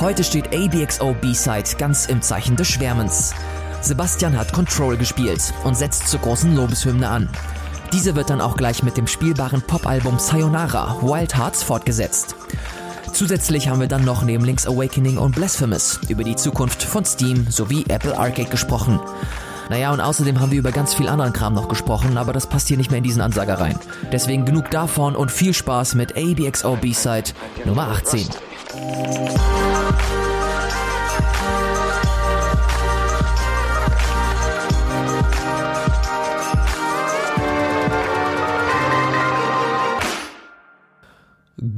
Heute steht ABXO B-Side ganz im Zeichen des Schwärmens. Sebastian hat Control gespielt und setzt zur großen Lobeshymne an. Diese wird dann auch gleich mit dem spielbaren Popalbum Sayonara Wild Hearts fortgesetzt. Zusätzlich haben wir dann noch neben Link's Awakening und Blasphemous über die Zukunft von Steam sowie Apple Arcade gesprochen. Naja, und außerdem haben wir über ganz viel anderen Kram noch gesprochen, aber das passt hier nicht mehr in diesen Ansager rein. Deswegen genug davon und viel Spaß mit ABXO B-Side Nummer 18.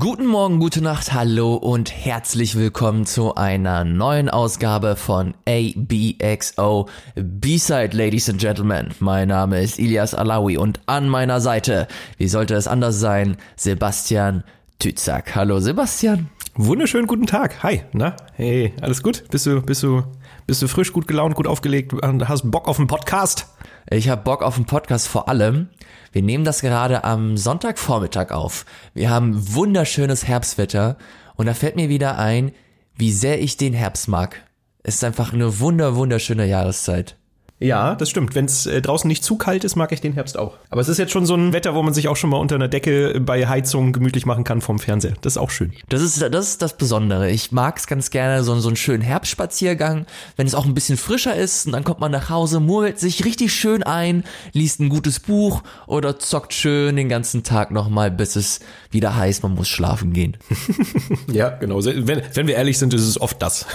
Guten Morgen, gute Nacht, hallo und herzlich willkommen zu einer neuen Ausgabe von ABXO B-Side, Ladies and Gentlemen. Mein Name ist Ilias Alawi und an meiner Seite, wie sollte es anders sein, Sebastian Tützak. Hallo Sebastian. Wunderschönen guten Tag. Hi, na? Hey, alles gut? Bist du, bist du, bist du frisch, gut gelaunt, gut aufgelegt? Hast Bock auf einen Podcast? Ich habe Bock auf einen Podcast vor allem. Wir nehmen das gerade am Sonntagvormittag auf. Wir haben wunderschönes Herbstwetter und da fällt mir wieder ein, wie sehr ich den Herbst mag. Es ist einfach eine wunder wunderschöne Jahreszeit. Ja, das stimmt. Wenn es äh, draußen nicht zu kalt ist, mag ich den Herbst auch. Aber es ist jetzt schon so ein Wetter, wo man sich auch schon mal unter einer Decke bei Heizung gemütlich machen kann vom Fernseher. Das ist auch schön. Das ist das, ist das Besondere. Ich mag es ganz gerne, so, so einen schönen Herbstspaziergang, wenn es auch ein bisschen frischer ist und dann kommt man nach Hause, murmelt sich richtig schön ein, liest ein gutes Buch oder zockt schön den ganzen Tag nochmal, bis es wieder heißt, man muss schlafen gehen. ja, genau. Wenn, wenn wir ehrlich sind, ist es oft das.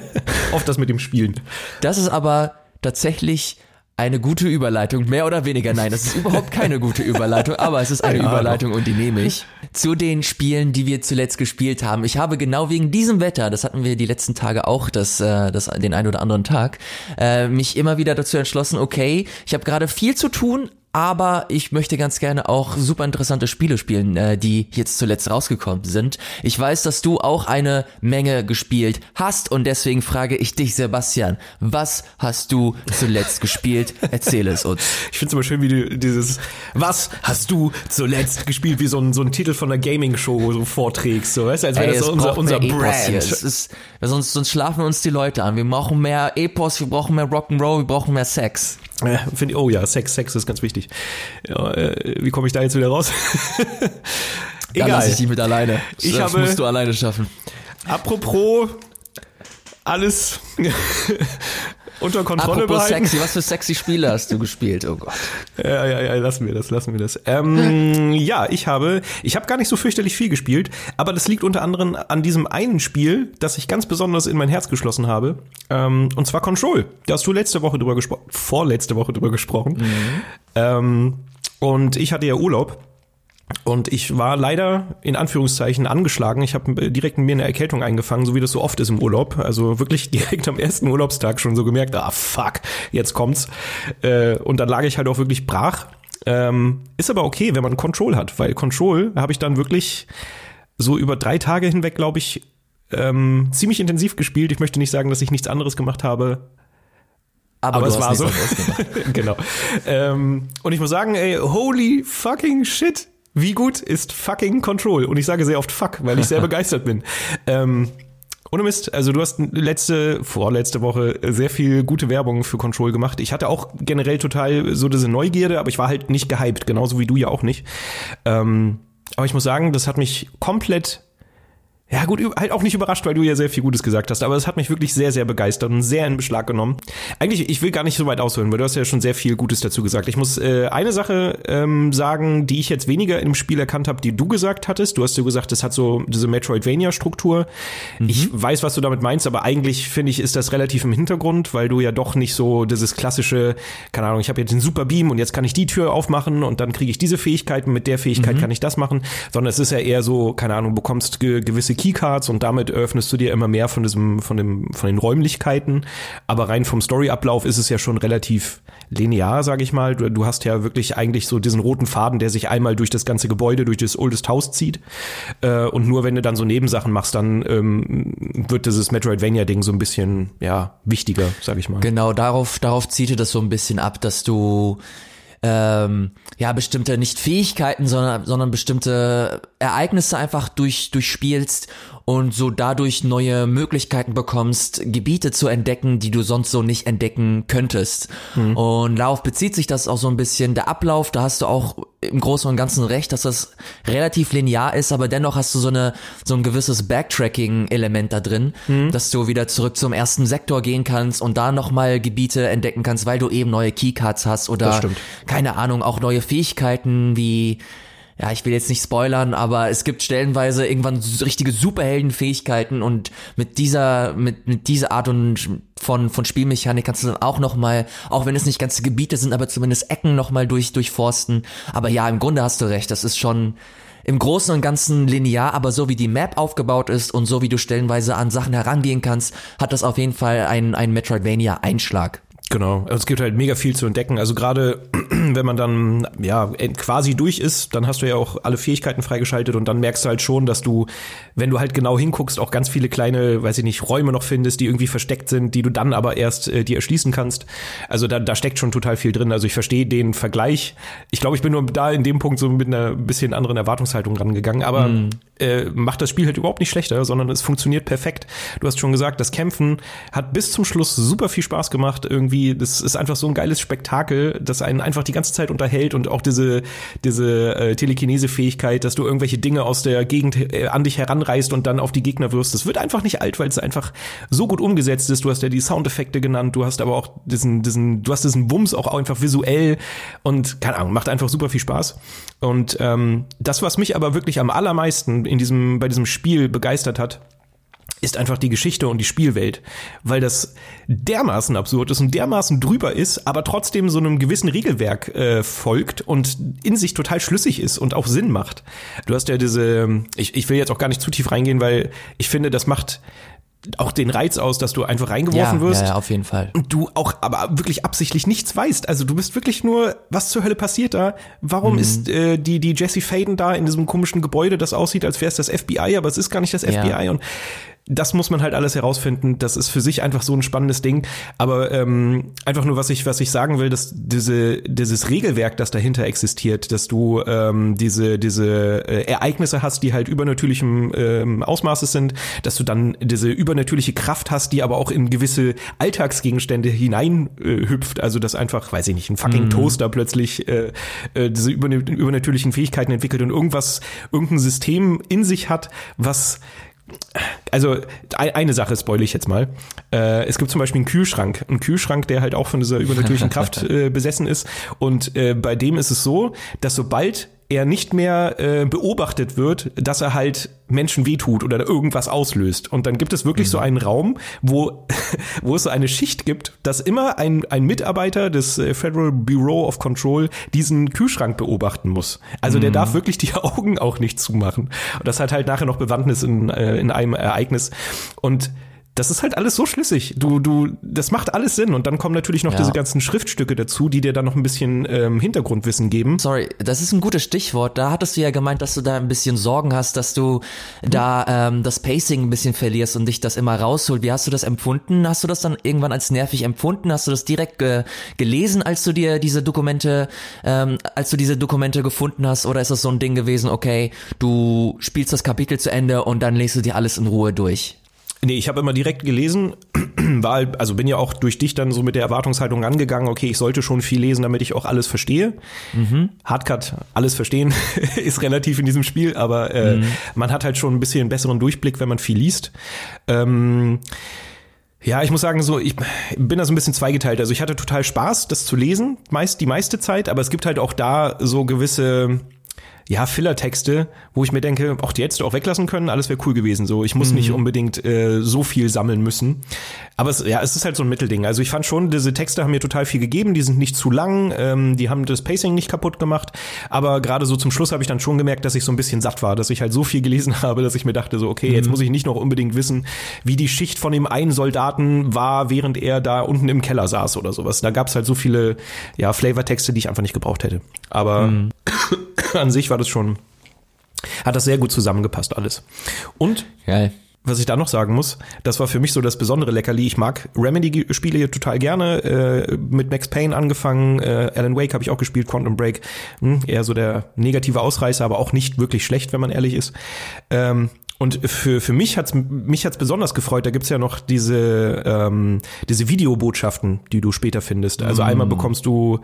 oft das mit dem Spielen. Das ist aber tatsächlich eine gute Überleitung, mehr oder weniger. Nein, das ist überhaupt keine gute Überleitung, aber es ist eine ja, Überleitung und die nehme ich. Zu den Spielen, die wir zuletzt gespielt haben. Ich habe genau wegen diesem Wetter, das hatten wir die letzten Tage auch, das, äh, das den einen oder anderen Tag, äh, mich immer wieder dazu entschlossen, okay, ich habe gerade viel zu tun, aber ich möchte ganz gerne auch super interessante Spiele spielen, äh, die jetzt zuletzt rausgekommen sind. Ich weiß, dass du auch eine Menge gespielt hast und deswegen frage ich dich, Sebastian, was hast du zuletzt gespielt? Erzähle es uns. Ich finde es immer schön, wie du dieses Was hast du zuletzt gespielt, wie so ein, so ein Titel von einer Gaming-Show so vorträgst, so weißt du, als wäre das so unser, unser Brand. Ist, sonst, sonst schlafen uns die Leute an. Wir brauchen mehr Epos, wir brauchen mehr Rock'n'Roll, wir brauchen mehr Sex. Äh, find, oh ja, Sex, Sex ist ganz wichtig. Ja, äh, wie komme ich da jetzt wieder raus? Egal. Dann lass ich dich mit alleine. Ich das habe, musst du alleine schaffen. Apropos alles unter Kontrolle Apropos behalten. sexy, was für sexy Spiele hast du gespielt? Oh Gott. Ja, ja, ja, lassen wir das, lassen wir das. Ähm, ja, ich habe, ich habe gar nicht so fürchterlich viel gespielt, aber das liegt unter anderem an diesem einen Spiel, das ich ganz besonders in mein Herz geschlossen habe, ähm, und zwar Control. Da hast du letzte Woche drüber gesprochen, vorletzte Woche drüber gesprochen. Mhm. Ähm, und ich hatte ja Urlaub und ich war leider in Anführungszeichen angeschlagen. Ich habe direkt in mir eine Erkältung eingefangen, so wie das so oft ist im Urlaub. Also wirklich direkt am ersten Urlaubstag schon so gemerkt, ah fuck, jetzt kommt's. Äh, und dann lag ich halt auch wirklich brach. Ähm, ist aber okay, wenn man Control hat, weil Control habe ich dann wirklich so über drei Tage hinweg, glaube ich, ähm, ziemlich intensiv gespielt. Ich möchte nicht sagen, dass ich nichts anderes gemacht habe, aber, aber es war so. genau. Ähm, und ich muss sagen, ey, holy fucking shit. Wie gut ist fucking Control? Und ich sage sehr oft fuck, weil ich sehr begeistert bin. Ähm, ohne Mist, also du hast letzte, vorletzte Woche sehr viel gute Werbung für Control gemacht. Ich hatte auch generell total so diese Neugierde, aber ich war halt nicht gehypt, genauso wie du ja auch nicht. Ähm, aber ich muss sagen, das hat mich komplett ja, gut, halt auch nicht überrascht, weil du ja sehr viel Gutes gesagt hast, aber es hat mich wirklich sehr, sehr begeistert und sehr in Beschlag genommen. Eigentlich, ich will gar nicht so weit ausholen, weil du hast ja schon sehr viel Gutes dazu gesagt. Ich muss äh, eine Sache ähm, sagen, die ich jetzt weniger im Spiel erkannt habe, die du gesagt hattest. Du hast ja gesagt, es hat so diese Metroidvania-Struktur. Mhm. Ich weiß, was du damit meinst, aber eigentlich finde ich, ist das relativ im Hintergrund, weil du ja doch nicht so dieses klassische, keine Ahnung, ich habe jetzt den Super Beam und jetzt kann ich die Tür aufmachen und dann kriege ich diese Fähigkeiten, mit der Fähigkeit mhm. kann ich das machen, sondern es ist ja eher so, keine Ahnung, bekommst ge gewisse Keycards und damit öffnest du dir immer mehr von diesem, von dem, von den Räumlichkeiten. Aber rein vom Storyablauf ist es ja schon relativ linear, sag ich mal. Du, du hast ja wirklich eigentlich so diesen roten Faden, der sich einmal durch das ganze Gebäude, durch das Oldest House zieht. Äh, und nur wenn du dann so Nebensachen machst, dann ähm, wird dieses Metroidvania-Ding so ein bisschen, ja, wichtiger, sag ich mal. Genau, darauf, darauf zieht das so ein bisschen ab, dass du ähm, ja bestimmte nicht Fähigkeiten, sondern sondern bestimmte Ereignisse einfach durch durchspielst und so dadurch neue Möglichkeiten bekommst, Gebiete zu entdecken, die du sonst so nicht entdecken könntest. Mhm. Und darauf bezieht sich das auch so ein bisschen. Der Ablauf, da hast du auch im Großen und Ganzen recht, dass das relativ linear ist, aber dennoch hast du so eine so ein gewisses Backtracking-Element da drin, mhm. dass du wieder zurück zum ersten Sektor gehen kannst und da nochmal Gebiete entdecken kannst, weil du eben neue Keycards hast oder keine Ahnung, auch neue Fähigkeiten wie ja, ich will jetzt nicht spoilern, aber es gibt stellenweise irgendwann richtige Superheldenfähigkeiten und mit dieser, mit, mit dieser Art und von, von Spielmechanik kannst du dann auch nochmal, auch wenn es nicht ganze Gebiete sind, aber zumindest Ecken nochmal durch, durchforsten. Aber ja, im Grunde hast du recht, das ist schon im Großen und Ganzen linear, aber so wie die Map aufgebaut ist und so wie du stellenweise an Sachen herangehen kannst, hat das auf jeden Fall einen, einen Metroidvania-Einschlag. Genau, also es gibt halt mega viel zu entdecken. Also gerade wenn man dann ja quasi durch ist, dann hast du ja auch alle Fähigkeiten freigeschaltet und dann merkst du halt schon, dass du, wenn du halt genau hinguckst, auch ganz viele kleine, weiß ich nicht, Räume noch findest, die irgendwie versteckt sind, die du dann aber erst äh, dir erschließen kannst. Also da, da steckt schon total viel drin. Also ich verstehe den Vergleich. Ich glaube, ich bin nur da in dem Punkt so mit einer bisschen anderen Erwartungshaltung rangegangen, aber mm. äh, macht das Spiel halt überhaupt nicht schlechter, sondern es funktioniert perfekt. Du hast schon gesagt, das Kämpfen hat bis zum Schluss super viel Spaß gemacht irgendwie das ist einfach so ein geiles Spektakel, das einen einfach die ganze Zeit unterhält und auch diese, diese äh, Telekinese-Fähigkeit, dass du irgendwelche Dinge aus der Gegend äh, an dich heranreißt und dann auf die Gegner wirst. Das wird einfach nicht alt, weil es einfach so gut umgesetzt ist. Du hast ja die Soundeffekte genannt, du hast aber auch diesen, diesen, du hast diesen Wumms auch einfach visuell und keine Ahnung, macht einfach super viel Spaß. Und ähm, das, was mich aber wirklich am allermeisten in diesem, bei diesem Spiel begeistert hat, ist einfach die Geschichte und die Spielwelt, weil das dermaßen absurd ist und dermaßen drüber ist, aber trotzdem so einem gewissen Regelwerk äh, folgt und in sich total schlüssig ist und auch Sinn macht. Du hast ja diese, ich, ich will jetzt auch gar nicht zu tief reingehen, weil ich finde, das macht auch den Reiz aus, dass du einfach reingeworfen ja, wirst. Ja, ja, auf jeden Fall. Und du auch aber wirklich absichtlich nichts weißt. Also du bist wirklich nur, was zur Hölle passiert da? Warum mhm. ist äh, die, die Jesse Faden da in diesem komischen Gebäude, das aussieht, als wäre es das FBI, aber es ist gar nicht das FBI. Ja. Und das muss man halt alles herausfinden. Das ist für sich einfach so ein spannendes Ding. Aber ähm, einfach nur, was ich, was ich sagen will, dass diese, dieses Regelwerk, das dahinter existiert, dass du ähm, diese, diese äh, Ereignisse hast, die halt übernatürlichem ähm, Ausmaßes sind, dass du dann diese übernatürliche Kraft hast, die aber auch in gewisse Alltagsgegenstände hinein äh. Also dass einfach, weiß ich nicht, ein fucking mhm. Toaster plötzlich äh, äh, diese übernatürlichen Fähigkeiten entwickelt und irgendwas, irgendein System in sich hat, was also eine Sache spoile ich jetzt mal. Äh, es gibt zum Beispiel einen Kühlschrank, einen Kühlschrank, der halt auch von dieser übernatürlichen Kraft äh, besessen ist. Und äh, bei dem ist es so, dass sobald er nicht mehr äh, beobachtet wird, dass er halt Menschen wehtut oder irgendwas auslöst. Und dann gibt es wirklich mhm. so einen Raum, wo, wo es so eine Schicht gibt, dass immer ein, ein Mitarbeiter des äh, Federal Bureau of Control diesen Kühlschrank beobachten muss. Also mhm. der darf wirklich die Augen auch nicht zumachen. Und das hat halt nachher noch Bewandtnis in, äh, in einem Ereignis. Und das ist halt alles so schlüssig. Du, du, das macht alles Sinn. Und dann kommen natürlich noch ja. diese ganzen Schriftstücke dazu, die dir dann noch ein bisschen ähm, Hintergrundwissen geben. Sorry, das ist ein gutes Stichwort. Da hattest du ja gemeint, dass du da ein bisschen Sorgen hast, dass du mhm. da ähm, das Pacing ein bisschen verlierst und dich das immer rausholt. Wie hast du das empfunden? Hast du das dann irgendwann als nervig empfunden? Hast du das direkt ge gelesen, als du dir diese Dokumente, ähm, als du diese Dokumente gefunden hast? Oder ist das so ein Ding gewesen, okay, du spielst das Kapitel zu Ende und dann lest du dir alles in Ruhe durch? Nee, ich habe immer direkt gelesen, war halt, also bin ja auch durch dich dann so mit der Erwartungshaltung angegangen, okay, ich sollte schon viel lesen, damit ich auch alles verstehe. Mhm. Hardcut, alles verstehen ist relativ in diesem Spiel, aber äh, mhm. man hat halt schon ein bisschen besseren Durchblick, wenn man viel liest. Ähm, ja, ich muss sagen, so, ich bin da so ein bisschen zweigeteilt. Also ich hatte total Spaß, das zu lesen, meist die meiste Zeit, aber es gibt halt auch da so gewisse ja, Filler-Texte, wo ich mir denke, auch die hättest du auch weglassen können, alles wäre cool gewesen. So, ich muss mhm. nicht unbedingt äh, so viel sammeln müssen. Aber es, ja, es ist halt so ein Mittelding. Also ich fand schon, diese Texte haben mir total viel gegeben, die sind nicht zu lang, ähm, die haben das Pacing nicht kaputt gemacht. Aber gerade so zum Schluss habe ich dann schon gemerkt, dass ich so ein bisschen satt war, dass ich halt so viel gelesen habe, dass ich mir dachte, so, okay, mhm. jetzt muss ich nicht noch unbedingt wissen, wie die Schicht von dem einen Soldaten war, während er da unten im Keller saß oder sowas. Da gab es halt so viele ja, Flavortexte, die ich einfach nicht gebraucht hätte. Aber mhm. an sich war das schon, hat das sehr gut zusammengepasst alles. Und Geil. was ich da noch sagen muss, das war für mich so das besondere Leckerli. Ich mag Remedy-Spiele hier total gerne. Äh, mit Max Payne angefangen, äh, Alan Wake habe ich auch gespielt, Quantum Break. Hm, eher so der negative Ausreißer, aber auch nicht wirklich schlecht, wenn man ehrlich ist. Ähm, Und für, für mich hat's mich hat's besonders gefreut, da gibt's ja noch diese, ähm, diese Videobotschaften, die du später findest. Also einmal Mm. bekommst du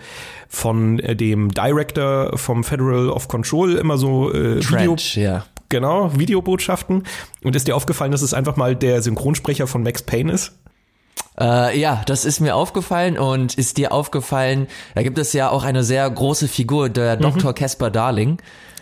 von äh, dem Director vom Federal of Control immer so äh, Video, Trench, ja. genau, Videobotschaften. Und ist dir aufgefallen, dass es einfach mal der Synchronsprecher von Max Payne ist? Äh, ja, das ist mir aufgefallen und ist dir aufgefallen, da gibt es ja auch eine sehr große Figur, der Dr. Casper Darling.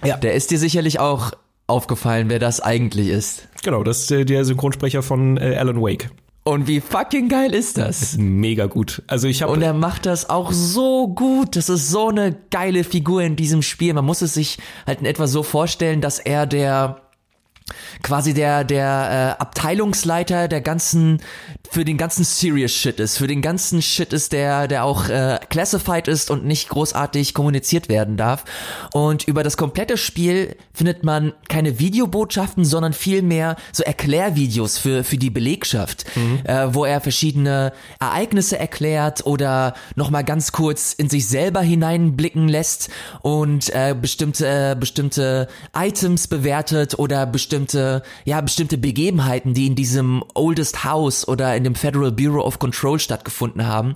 Ja. Der ist dir sicherlich auch aufgefallen, wer das eigentlich ist. Genau, das ist äh, der Synchronsprecher von äh, Alan Wake. Und wie fucking geil ist das? Mega gut. Also ich habe Und er macht das auch so gut. Das ist so eine geile Figur in diesem Spiel. Man muss es sich halt in etwa so vorstellen, dass er der quasi der der äh, Abteilungsleiter der ganzen für den ganzen Serious Shit ist, für den ganzen Shit ist der der auch äh, classified ist und nicht großartig kommuniziert werden darf. Und über das komplette Spiel findet man keine Videobotschaften, sondern vielmehr so Erklärvideos für für die Belegschaft, äh, wo er verschiedene Ereignisse erklärt oder noch mal ganz kurz in sich selber hineinblicken lässt und äh, bestimmte äh, bestimmte Items bewertet oder bestimmte ja bestimmte Begebenheiten, die in diesem Oldest House oder in dem Federal Bureau of Control stattgefunden haben.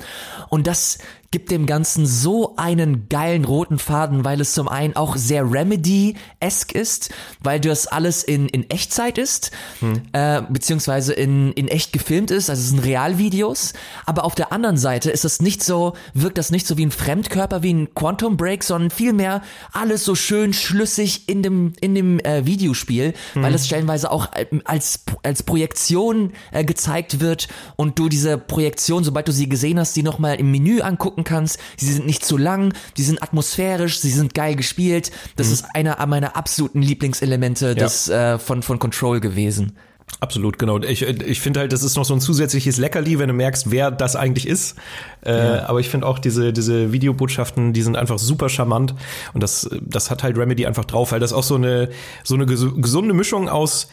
Und das gibt dem Ganzen so einen geilen roten Faden, weil es zum einen auch sehr Remedy-esque ist, weil das alles in, in Echtzeit ist, äh, beziehungsweise in, in echt gefilmt ist, also es sind Realvideos, aber auf der anderen Seite ist das nicht so, wirkt das nicht so wie ein Fremdkörper, wie ein Quantum Break, sondern vielmehr alles so schön schlüssig in dem, in dem äh, Videospiel, weil es stellenweise auch äh, als, als Projektion äh, gezeigt wird und du diese Projektion, sobald du sie gesehen hast, die nochmal im Menü angucken kannst. Sie sind nicht zu lang, die sind atmosphärisch, sie sind geil gespielt. Das ist einer meiner absoluten Lieblingselemente des, äh, von, von Control gewesen. Absolut, genau. Ich, ich finde halt, das ist noch so ein zusätzliches Leckerli, wenn du merkst, wer das eigentlich ist. Äh, aber ich finde auch diese, diese Videobotschaften, die sind einfach super charmant. Und das, das hat halt Remedy einfach drauf, weil das auch so eine, so eine ges- gesunde Mischung aus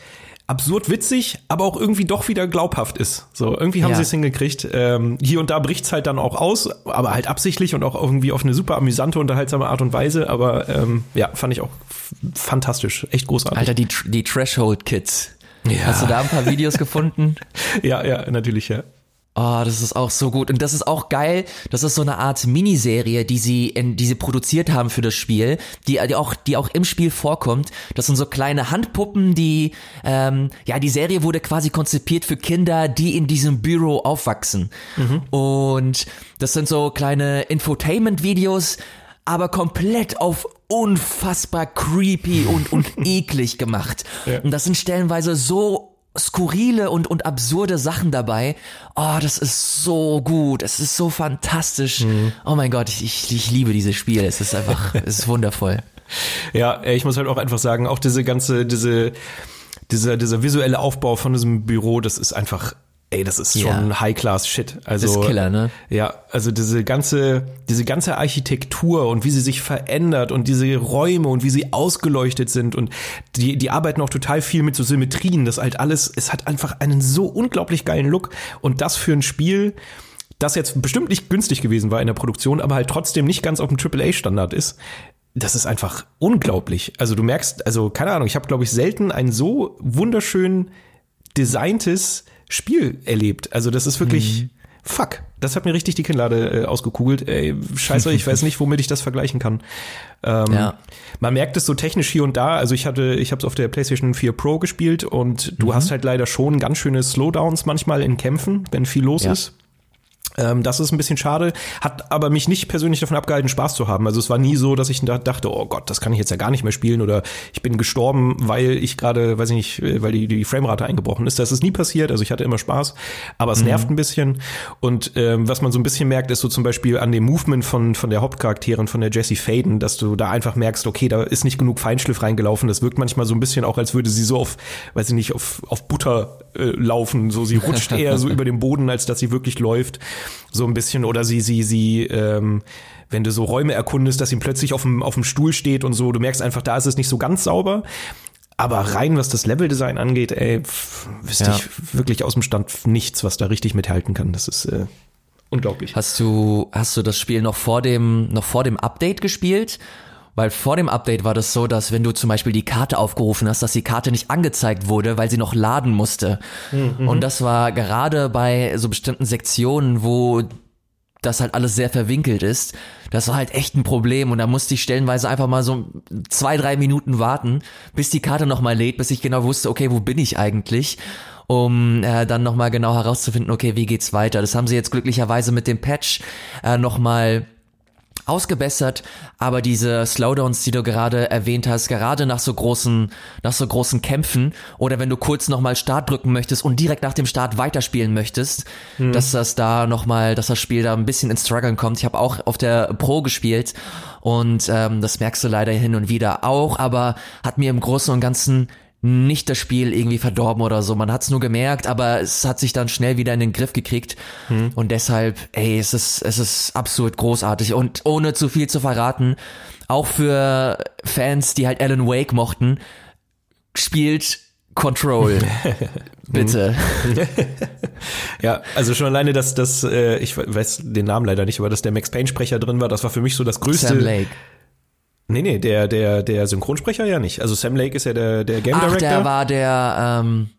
absurd witzig, aber auch irgendwie doch wieder glaubhaft ist. So, irgendwie haben Ja. sie es hingekriegt. Ähm, hier und da bricht's halt dann auch aus, aber halt absichtlich und auch irgendwie auf eine super amüsante, unterhaltsame Art und Weise. Aber ähm, ja, fand ich auch fantastisch. Echt großartig. Alter, die, die Threshold Kids. Ja. Hast du da ein paar Videos gefunden? Ja, ja, natürlich, ja. Oh, das ist auch so gut. Und das ist auch geil. Das ist so eine Art Miniserie, die sie, in, die sie produziert haben für das Spiel, die, die auch, die auch im Spiel vorkommt. Das sind so kleine Handpuppen, die, ähm, ja, die Serie wurde quasi konzipiert für Kinder, die in diesem Büro aufwachsen. Und das sind so kleine Infotainment-Videos, aber komplett auf unfassbar creepy und, und eklig gemacht. Ja. Und das sind stellenweise so skurrile und, und absurde Sachen dabei. Oh, das ist so gut. Es ist so fantastisch. Oh mein Gott, ich, ich, ich liebe dieses Spiel. Es ist einfach, es ist wundervoll. Ja, ich muss halt auch einfach sagen, auch diese ganze, diese, dieser, dieser visuelle Aufbau von diesem Büro, das ist einfach, ey, das ist Ja. schon High-Class-Shit. Also, Das ist Killer, ne? Ja, also diese ganze, diese ganze Architektur und wie sie sich verändert und diese Räume und wie sie ausgeleuchtet sind und die, die arbeiten auch total viel mit so Symmetrien. Das halt alles, es hat einfach einen so unglaublich geilen Look und das für ein Spiel, das jetzt bestimmt nicht günstig gewesen war in der Produktion, aber halt trotzdem nicht ganz auf dem AAA-Standard ist. Das ist einfach unglaublich. Also du merkst, also keine Ahnung, ich habe glaube ich selten ein so wunderschön designtes Spiel erlebt. Also das ist wirklich fuck. Das hat mir richtig die Kinnlade äh, ausgekugelt. Ey, scheiße, ich weiß nicht, womit ich das vergleichen kann. Ähm, Ja. Man merkt es so technisch hier und da. Also ich hatte, ich habe es auf der PlayStation 4 Pro gespielt und du hast halt leider schon ganz schöne Slowdowns manchmal in Kämpfen, wenn viel los Ja. ist. Ähm, das ist ein bisschen schade, hat aber mich nicht persönlich davon abgehalten, Spaß zu haben. Also es war nie so, dass ich da dachte, oh Gott, das kann ich jetzt ja gar nicht mehr spielen oder ich bin gestorben, weil ich gerade, weiß ich nicht, äh, weil die, die Framerate eingebrochen ist. Das ist nie passiert, also ich hatte immer Spaß, aber es nervt ein bisschen. Und ähm, was man so ein bisschen merkt, ist so zum Beispiel an dem Movement von, von der Hauptcharakterin, von der Jessie Faden, dass du da einfach merkst, okay, da ist nicht genug Feinschliff reingelaufen. Das wirkt manchmal so ein bisschen auch, als würde sie so auf, weiß ich nicht, auf, auf Butter äh, laufen. So, sie rutscht eher so über den Boden, als dass sie wirklich läuft so ein bisschen oder sie sie sie ähm, wenn du so Räume erkundest, dass sie plötzlich auf dem auf dem Stuhl steht und so, du merkst einfach, da ist es nicht so ganz sauber. Aber rein, was das Leveldesign angeht, ey, pff, wüsste Ja. ich wirklich aus dem Stand nichts, was da richtig mithalten kann. Das ist äh, unglaublich. Hast du, hast du das Spiel noch vor dem, noch vor dem Update gespielt? Weil vor dem Update war das so, dass wenn du zum Beispiel die Karte aufgerufen hast, dass die Karte nicht angezeigt wurde, weil sie noch laden musste. Mhm. Und das war gerade bei so bestimmten Sektionen, wo das halt alles sehr verwinkelt ist. Das war halt echt ein Problem und da musste ich stellenweise einfach mal so zwei, drei Minuten warten, bis die Karte nochmal lädt, bis ich genau wusste, okay, wo bin ich eigentlich? um äh, dann nochmal genau herauszufinden, okay, wie geht's weiter. Das haben sie jetzt glücklicherweise mit dem Patch äh, nochmal ausgebessert, aber diese Slowdowns, die du gerade erwähnt hast, gerade nach so großen, nach so großen Kämpfen oder wenn du kurz nochmal Start drücken möchtest und direkt nach dem Start weiterspielen möchtest, hm. dass das da nochmal, dass das Spiel da ein bisschen ins Struggeln kommt. Ich habe auch auf der Pro gespielt und ähm, das merkst du leider hin und wieder auch, aber hat mir im Großen und Ganzen nicht das Spiel irgendwie verdorben oder so. Man hat es nur gemerkt, aber es hat sich dann schnell wieder in den Griff gekriegt. Hm. Und deshalb, ey, es ist, es ist absolut großartig. Und ohne zu viel zu verraten, auch für Fans, die halt Alan Wake mochten, spielt Control. Bitte. ja, also schon alleine, dass das, äh, ich weiß den Namen leider nicht, aber dass der Max Payne Sprecher drin war, das war für mich so das größte. Sam Lake. Nee, nee, der, der, der Synchronsprecher ja nicht. Also Sam Lake ist ja der, der Game Director. Ach, der war der, ähm,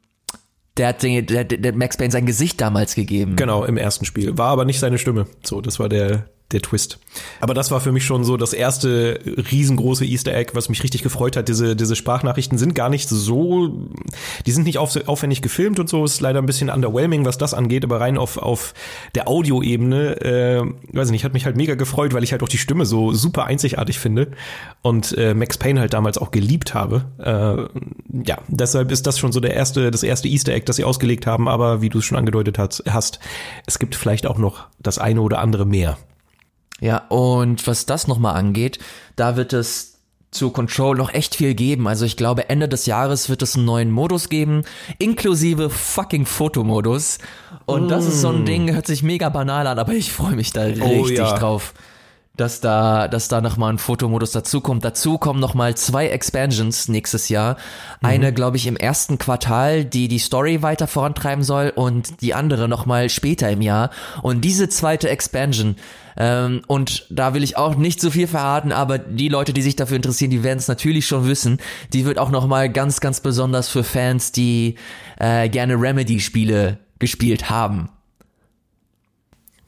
der hat den, der, der Max Payne sein Gesicht damals gegeben. Genau, im ersten Spiel. War aber nicht seine Stimme. So, das war der, der Twist. Aber das war für mich schon so das erste riesengroße Easter Egg, was mich richtig gefreut hat. Diese, diese Sprachnachrichten sind gar nicht so, die sind nicht auf, aufwendig gefilmt und so, ist leider ein bisschen underwhelming, was das angeht, aber rein auf, auf der Audioebene, äh, weiß nicht, hat mich halt mega gefreut, weil ich halt auch die Stimme so super einzigartig finde und äh, Max Payne halt damals auch geliebt habe. Äh, ja, deshalb ist das schon so der erste, das erste Easter Egg, das sie ausgelegt haben, aber wie du es schon angedeutet hast, hast, es gibt vielleicht auch noch das eine oder andere mehr. Ja, und was das nochmal angeht, da wird es zu Control noch echt viel geben. Also ich glaube, Ende des Jahres wird es einen neuen Modus geben, inklusive fucking Fotomodus. Und mm. das ist so ein mm. Ding, hört sich mega banal an, aber ich freue mich da oh, richtig ja. drauf dass da, dass da nochmal ein Fotomodus dazukommt. Dazu kommen nochmal zwei Expansions nächstes Jahr. Eine, mhm. glaube ich, im ersten Quartal, die die Story weiter vorantreiben soll und die andere nochmal später im Jahr. Und diese zweite Expansion, ähm, und da will ich auch nicht so viel verraten, aber die Leute, die sich dafür interessieren, die werden es natürlich schon wissen. Die wird auch nochmal ganz, ganz besonders für Fans, die äh, gerne Remedy-Spiele gespielt haben.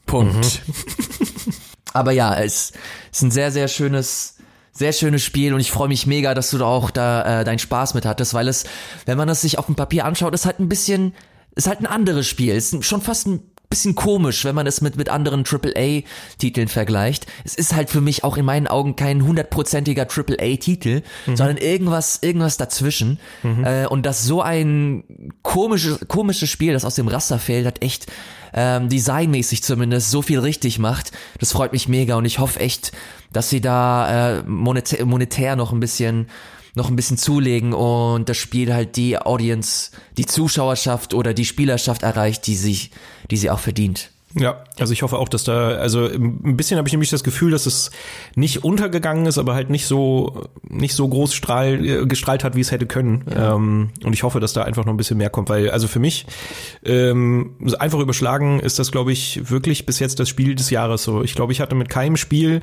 Punkt. Mhm. Aber ja, es ist ein sehr, sehr schönes, sehr schönes Spiel und ich freue mich mega, dass du da auch da äh, deinen Spaß mit hattest, weil es, wenn man das sich auf dem Papier anschaut, ist halt ein bisschen, ist halt ein anderes Spiel. Ist schon fast ein bisschen komisch, wenn man es mit, mit anderen AAA-Titeln vergleicht. Es ist halt für mich auch in meinen Augen kein hundertprozentiger AAA-Titel, mhm. sondern irgendwas, irgendwas dazwischen. Mhm. Äh, und dass so ein komisches, komisches Spiel, das aus dem Raster fällt, hat echt ähm, designmäßig zumindest so viel richtig macht. Das freut mich mega und ich hoffe echt, dass sie da äh, monetär, monetär noch ein bisschen noch ein bisschen zulegen und das Spiel halt die Audience, die Zuschauerschaft oder die Spielerschaft erreicht, die sich, die sie auch verdient. Ja, also ich hoffe auch, dass da, also ein bisschen habe ich nämlich das Gefühl, dass es nicht untergegangen ist, aber halt nicht so, nicht so groß strahl, äh, gestrahlt hat, wie es hätte können. Ja. Ähm, und ich hoffe, dass da einfach noch ein bisschen mehr kommt, weil, also für mich, ähm, einfach überschlagen ist das, glaube ich, wirklich bis jetzt das Spiel des Jahres so. Ich glaube, ich hatte mit keinem Spiel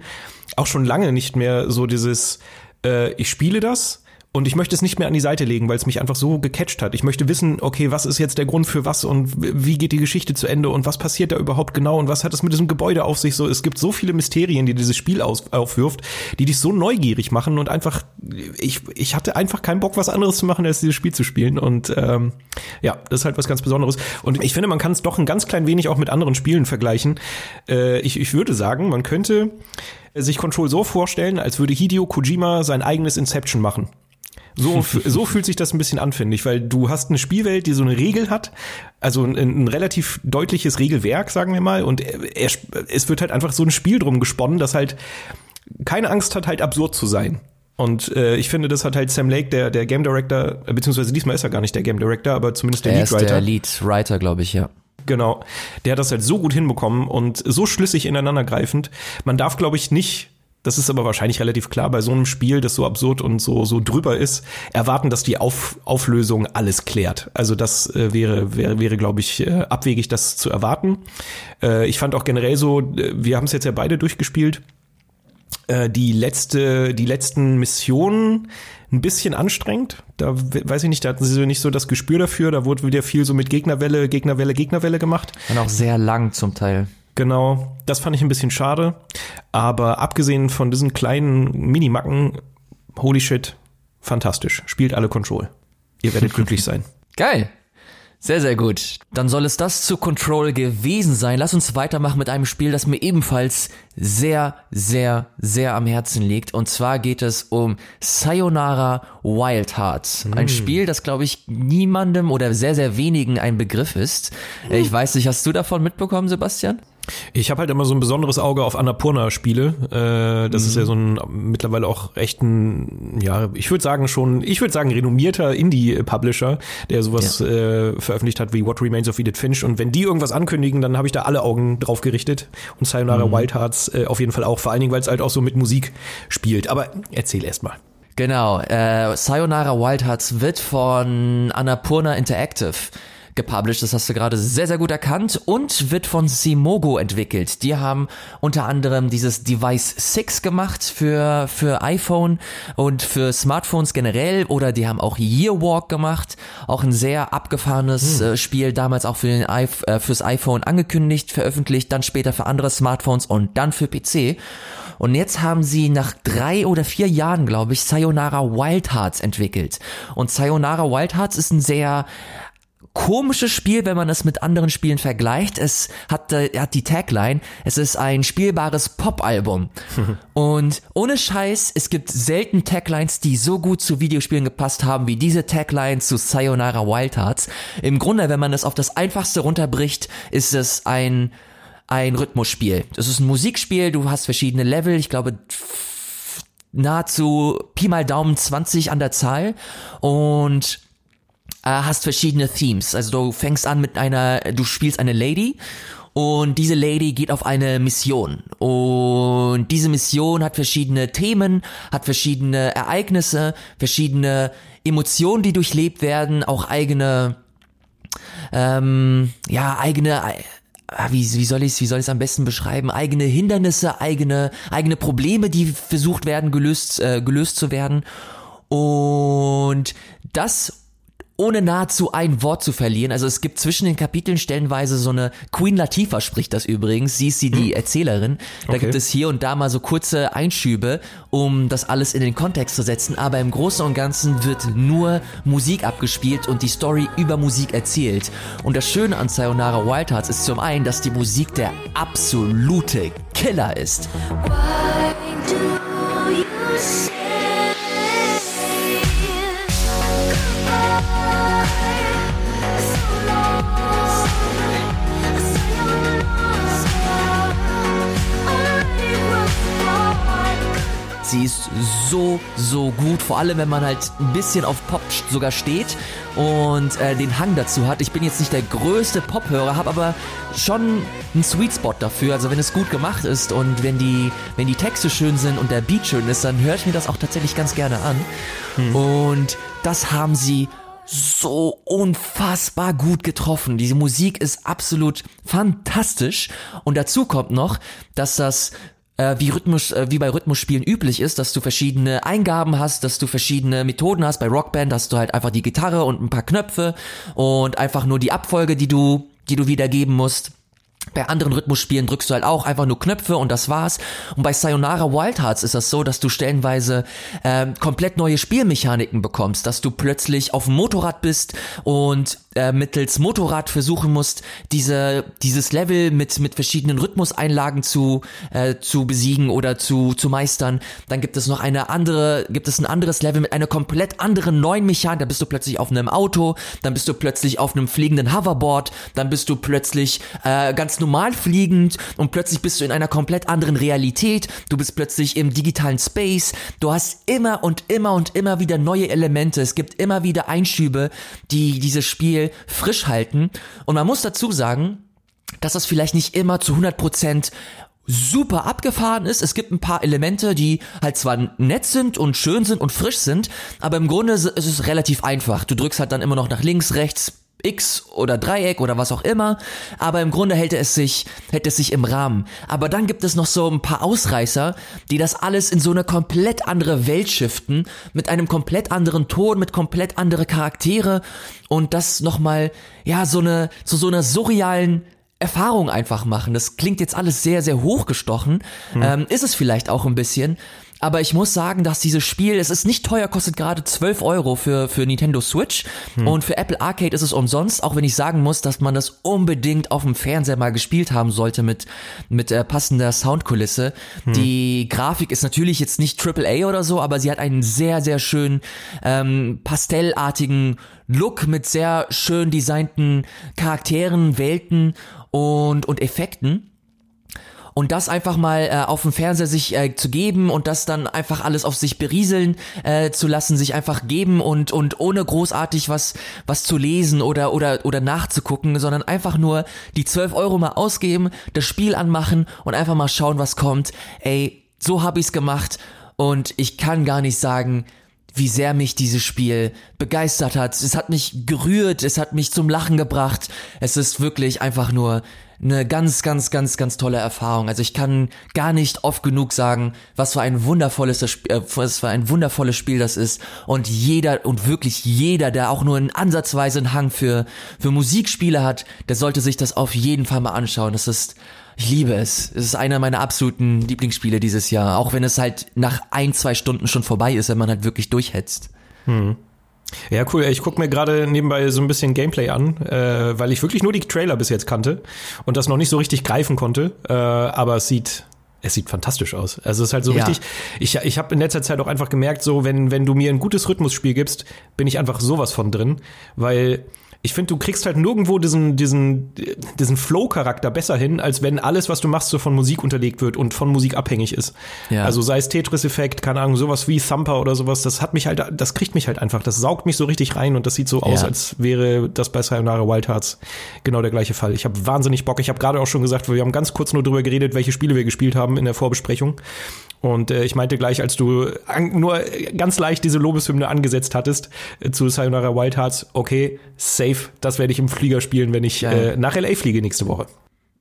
auch schon lange nicht mehr so dieses, äh, ich spiele das, und ich möchte es nicht mehr an die Seite legen, weil es mich einfach so gecatcht hat. Ich möchte wissen, okay, was ist jetzt der Grund für was und wie geht die Geschichte zu Ende und was passiert da überhaupt genau und was hat es mit diesem Gebäude auf sich so. Es gibt so viele Mysterien, die dieses Spiel aus, aufwirft, die dich so neugierig machen und einfach, ich, ich hatte einfach keinen Bock, was anderes zu machen, als dieses Spiel zu spielen. Und ähm, ja, das ist halt was ganz Besonderes. Und ich finde, man kann es doch ein ganz klein wenig auch mit anderen Spielen vergleichen. Äh, ich, ich würde sagen, man könnte sich Control so vorstellen, als würde Hideo Kojima sein eigenes Inception machen. So, so fühlt sich das ein bisschen an, finde ich, weil du hast eine Spielwelt, die so eine Regel hat, also ein, ein relativ deutliches Regelwerk, sagen wir mal, und er, es wird halt einfach so ein Spiel drum gesponnen, das halt keine Angst hat, halt absurd zu sein. Und äh, ich finde, das hat halt Sam Lake, der, der Game Director, beziehungsweise diesmal ist er gar nicht der Game Director, aber zumindest der er Lead Writer. Ist der Lead Writer, glaube ich, ja. Genau. Der hat das halt so gut hinbekommen und so schlüssig ineinandergreifend. Man darf, glaube ich, nicht das ist aber wahrscheinlich relativ klar bei so einem Spiel, das so absurd und so, so drüber ist, erwarten, dass die Auf, Auflösung alles klärt. Also das äh, wäre, wäre, wäre glaube ich, äh, abwegig, das zu erwarten. Äh, ich fand auch generell so, äh, wir haben es jetzt ja beide durchgespielt, Äh, die letzte, die letzten Missionen ein bisschen anstrengend. Da weiß ich nicht, da hatten sie nicht so das Gespür dafür. Da wurde wieder viel so mit Gegnerwelle, Gegnerwelle, Gegnerwelle gemacht. Und auch sehr lang zum Teil. Genau, das fand ich ein bisschen schade. Aber abgesehen von diesen kleinen Minimacken, holy shit, fantastisch. Spielt alle Control. Ihr werdet glücklich sein. Geil. Sehr, sehr gut. Dann soll es das zu Control gewesen sein. Lass uns weitermachen mit einem Spiel, das mir ebenfalls sehr, sehr, sehr am Herzen liegt. Und zwar geht es um Sayonara Wild Hearts. Ein mm. Spiel, das, glaube ich, niemandem oder sehr, sehr wenigen ein Begriff ist. Ich weiß nicht, hast du davon mitbekommen, Sebastian? Ich habe halt immer so ein besonderes Auge auf Annapurna-Spiele. Äh, das mhm. ist ja so ein mittlerweile auch echt ein, ja, ich würde sagen schon, ich würde sagen renommierter Indie-Publisher, der sowas ja. äh, veröffentlicht hat wie What Remains of Edith Finch. Und wenn die irgendwas ankündigen, dann habe ich da alle Augen drauf gerichtet. Und Sayonara mhm. Wild Hearts äh, auf jeden Fall auch, vor allen Dingen, weil es halt auch so mit Musik spielt. Aber erzähl erst mal. Genau, äh, Sayonara Wild Hearts wird von Annapurna Interactive gepublished, das hast du gerade sehr, sehr gut erkannt und wird von Simogo entwickelt. Die haben unter anderem dieses Device 6 gemacht für, für iPhone und für Smartphones generell oder die haben auch Yearwalk gemacht, auch ein sehr abgefahrenes hm. äh, Spiel, damals auch für den I äh, fürs iPhone angekündigt, veröffentlicht, dann später für andere Smartphones und dann für PC. Und jetzt haben sie nach drei oder vier Jahren, glaube ich, Sayonara Wild Hearts entwickelt. Und Sayonara Wild Hearts ist ein sehr komisches Spiel, wenn man es mit anderen Spielen vergleicht. Es hat, äh, hat die Tagline, es ist ein spielbares Pop-Album. Und ohne Scheiß, es gibt selten Taglines, die so gut zu Videospielen gepasst haben, wie diese Tagline zu Sayonara Wild Hearts. Im Grunde, wenn man es auf das Einfachste runterbricht, ist es ein, ein Rhythmusspiel. Es ist ein Musikspiel, du hast verschiedene Level, ich glaube, nahezu Pi mal Daumen 20 an der Zahl und äh, hast verschiedene Themes. Also du fängst an mit einer, du spielst eine Lady und diese Lady geht auf eine Mission. Und diese Mission hat verschiedene Themen, hat verschiedene Ereignisse, verschiedene Emotionen, die durchlebt werden, auch eigene, ähm, ja, eigene, äh, wie, wie soll ich es wie soll ich am besten beschreiben eigene Hindernisse eigene eigene Probleme die versucht werden gelöst äh, gelöst zu werden und das ohne nahezu ein Wort zu verlieren. Also es gibt zwischen den Kapiteln stellenweise so eine Queen Latifah spricht das übrigens. Sie ist sie die hm. Erzählerin. Da okay. gibt es hier und da mal so kurze Einschübe, um das alles in den Kontext zu setzen. Aber im Großen und Ganzen wird nur Musik abgespielt und die Story über Musik erzählt. Und das Schöne an Sayonara Wild Hearts ist zum einen, dass die Musik der absolute Killer ist. Why do you Sie ist so, so gut, vor allem wenn man halt ein bisschen auf Pop sogar steht und äh, den Hang dazu hat. Ich bin jetzt nicht der größte Pop-Hörer, habe aber schon einen Sweet Spot dafür. Also wenn es gut gemacht ist und wenn die, wenn die Texte schön sind und der Beat schön ist, dann höre ich mir das auch tatsächlich ganz gerne an. Hm. Und das haben sie so unfassbar gut getroffen. Diese Musik ist absolut fantastisch. Und dazu kommt noch, dass das äh, wie Rhythmus, äh, wie bei Rhythmusspielen üblich ist, dass du verschiedene Eingaben hast, dass du verschiedene Methoden hast. Bei Rockband hast du halt einfach die Gitarre und ein paar Knöpfe und einfach nur die Abfolge, die du, die du wiedergeben musst. Bei anderen Rhythmusspielen drückst du halt auch einfach nur Knöpfe und das war's. Und bei Sayonara Wild Hearts ist das so, dass du stellenweise äh, komplett neue Spielmechaniken bekommst, dass du plötzlich auf dem Motorrad bist und äh, mittels Motorrad versuchen musst, diese, dieses Level mit, mit verschiedenen Rhythmuseinlagen zu, äh, zu besiegen oder zu, zu meistern. Dann gibt es noch eine andere, gibt es ein anderes Level mit einer komplett anderen neuen Mechanik. Da bist du plötzlich auf einem Auto, dann bist du plötzlich auf einem fliegenden Hoverboard, dann bist du plötzlich äh, ganz normal fliegend und plötzlich bist du in einer komplett anderen Realität. Du bist plötzlich im digitalen Space. Du hast immer und immer und immer wieder neue Elemente. Es gibt immer wieder Einschübe, die dieses Spiel frisch halten. Und man muss dazu sagen, dass das vielleicht nicht immer zu 100 Prozent super abgefahren ist. Es gibt ein paar Elemente, die halt zwar nett sind und schön sind und frisch sind, aber im Grunde ist es relativ einfach. Du drückst halt dann immer noch nach links, rechts, X oder Dreieck oder was auch immer, aber im Grunde hält es sich, hält es sich im Rahmen. Aber dann gibt es noch so ein paar Ausreißer, die das alles in so eine komplett andere Welt shiften, mit einem komplett anderen Ton, mit komplett andere Charaktere und das nochmal, ja, so eine, zu so einer surrealen Erfahrung einfach machen. Das klingt jetzt alles sehr, sehr hochgestochen, hm. ähm, ist es vielleicht auch ein bisschen, aber ich muss sagen, dass dieses Spiel, es ist nicht teuer, kostet gerade 12 Euro für, für Nintendo Switch hm. und für Apple Arcade ist es umsonst, auch wenn ich sagen muss, dass man das unbedingt auf dem Fernseher mal gespielt haben sollte mit, mit äh, passender Soundkulisse. Hm. Die Grafik ist natürlich jetzt nicht AAA oder so, aber sie hat einen sehr, sehr schönen ähm, pastellartigen Look mit sehr schön designten Charakteren, Welten und, und Effekten und das einfach mal äh, auf dem Fernseher sich äh, zu geben und das dann einfach alles auf sich berieseln äh, zu lassen, sich einfach geben und und ohne großartig was was zu lesen oder oder oder nachzugucken, sondern einfach nur die 12 Euro mal ausgeben, das Spiel anmachen und einfach mal schauen, was kommt. Ey, so hab ich's gemacht und ich kann gar nicht sagen, wie sehr mich dieses Spiel begeistert hat. Es hat mich gerührt, es hat mich zum Lachen gebracht. Es ist wirklich einfach nur eine ganz, ganz, ganz, ganz tolle Erfahrung. Also ich kann gar nicht oft genug sagen, was für ein wundervolles, äh, was für ein wundervolles Spiel das ist. Und jeder und wirklich jeder, der auch nur einen ansatzweise einen Hang für für Musikspiele hat, der sollte sich das auf jeden Fall mal anschauen. Das ist ich liebe es. Es ist einer meiner absoluten Lieblingsspiele dieses Jahr, auch wenn es halt nach ein, zwei Stunden schon vorbei ist, wenn man halt wirklich durchhetzt. Hm. Ja, cool. Ich gucke mir gerade nebenbei so ein bisschen Gameplay an, äh, weil ich wirklich nur die Trailer bis jetzt kannte und das noch nicht so richtig greifen konnte. Äh, aber es sieht es sieht fantastisch aus. Also es ist halt so ja. richtig. Ich, ich habe in letzter Zeit auch einfach gemerkt, so wenn wenn du mir ein gutes Rhythmusspiel gibst, bin ich einfach sowas von drin, weil ich finde, du kriegst halt nirgendwo diesen, diesen, diesen Flow-Charakter besser hin, als wenn alles, was du machst, so von Musik unterlegt wird und von Musik abhängig ist. Ja. Also sei es Tetris-Effekt, keine Ahnung, sowas wie Thumper oder sowas, das hat mich halt, das kriegt mich halt einfach, das saugt mich so richtig rein und das sieht so aus, ja. als wäre das bei Sayonara Wild Hearts genau der gleiche Fall. Ich habe wahnsinnig Bock. Ich habe gerade auch schon gesagt, wir haben ganz kurz nur drüber geredet, welche Spiele wir gespielt haben in der Vorbesprechung. Und äh, ich meinte gleich, als du an, nur ganz leicht diese Lobeshymne angesetzt hattest äh, zu Sayonara Wild Hearts, okay, safe, das werde ich im Flieger spielen, wenn ich äh, nach LA fliege nächste Woche.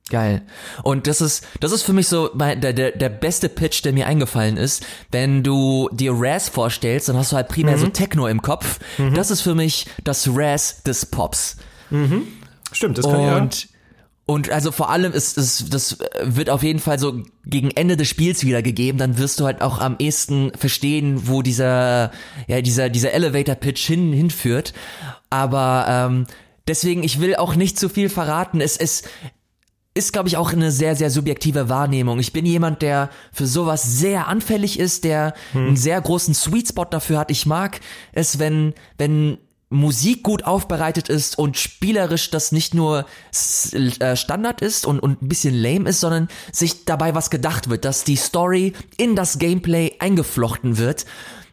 Geil. Und das ist, das ist für mich so mein, der, der, der beste Pitch, der mir eingefallen ist. Wenn du dir Raz vorstellst, dann hast du halt primär mhm. so Techno im Kopf. Mhm. Das ist für mich das Raz des Pops. Mhm. Stimmt, das kann ja. Und also vor allem ist es, das wird auf jeden Fall so gegen Ende des Spiels wiedergegeben, dann wirst du halt auch am ehesten verstehen, wo dieser, ja, dieser, dieser Elevator-Pitch hin, hinführt. Aber ähm, deswegen, ich will auch nicht zu viel verraten. Es, es ist, glaube ich, auch eine sehr, sehr subjektive Wahrnehmung. Ich bin jemand, der für sowas sehr anfällig ist, der hm. einen sehr großen Sweet Spot dafür hat. Ich mag es, wenn, wenn Musik gut aufbereitet ist und spielerisch das nicht nur äh, Standard ist und, und ein bisschen lame ist, sondern sich dabei was gedacht wird, dass die Story in das Gameplay eingeflochten wird.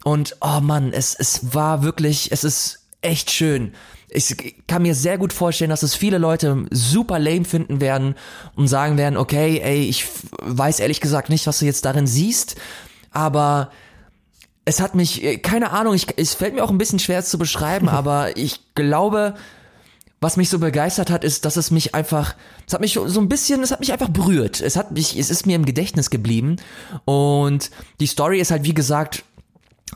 Und oh Mann, es, es war wirklich, es ist echt schön. Ich kann mir sehr gut vorstellen, dass es viele Leute super lame finden werden und sagen werden, okay, ey, ich weiß ehrlich gesagt nicht, was du jetzt darin siehst, aber es hat mich, äh, keine Ahnung, ich, es fällt mir auch ein bisschen schwer zu beschreiben, aber ich glaube, was mich so begeistert hat, ist, dass es mich einfach, es hat mich so ein bisschen, es hat mich einfach berührt. Es hat mich, es ist mir im Gedächtnis geblieben. Und die Story ist halt, wie gesagt,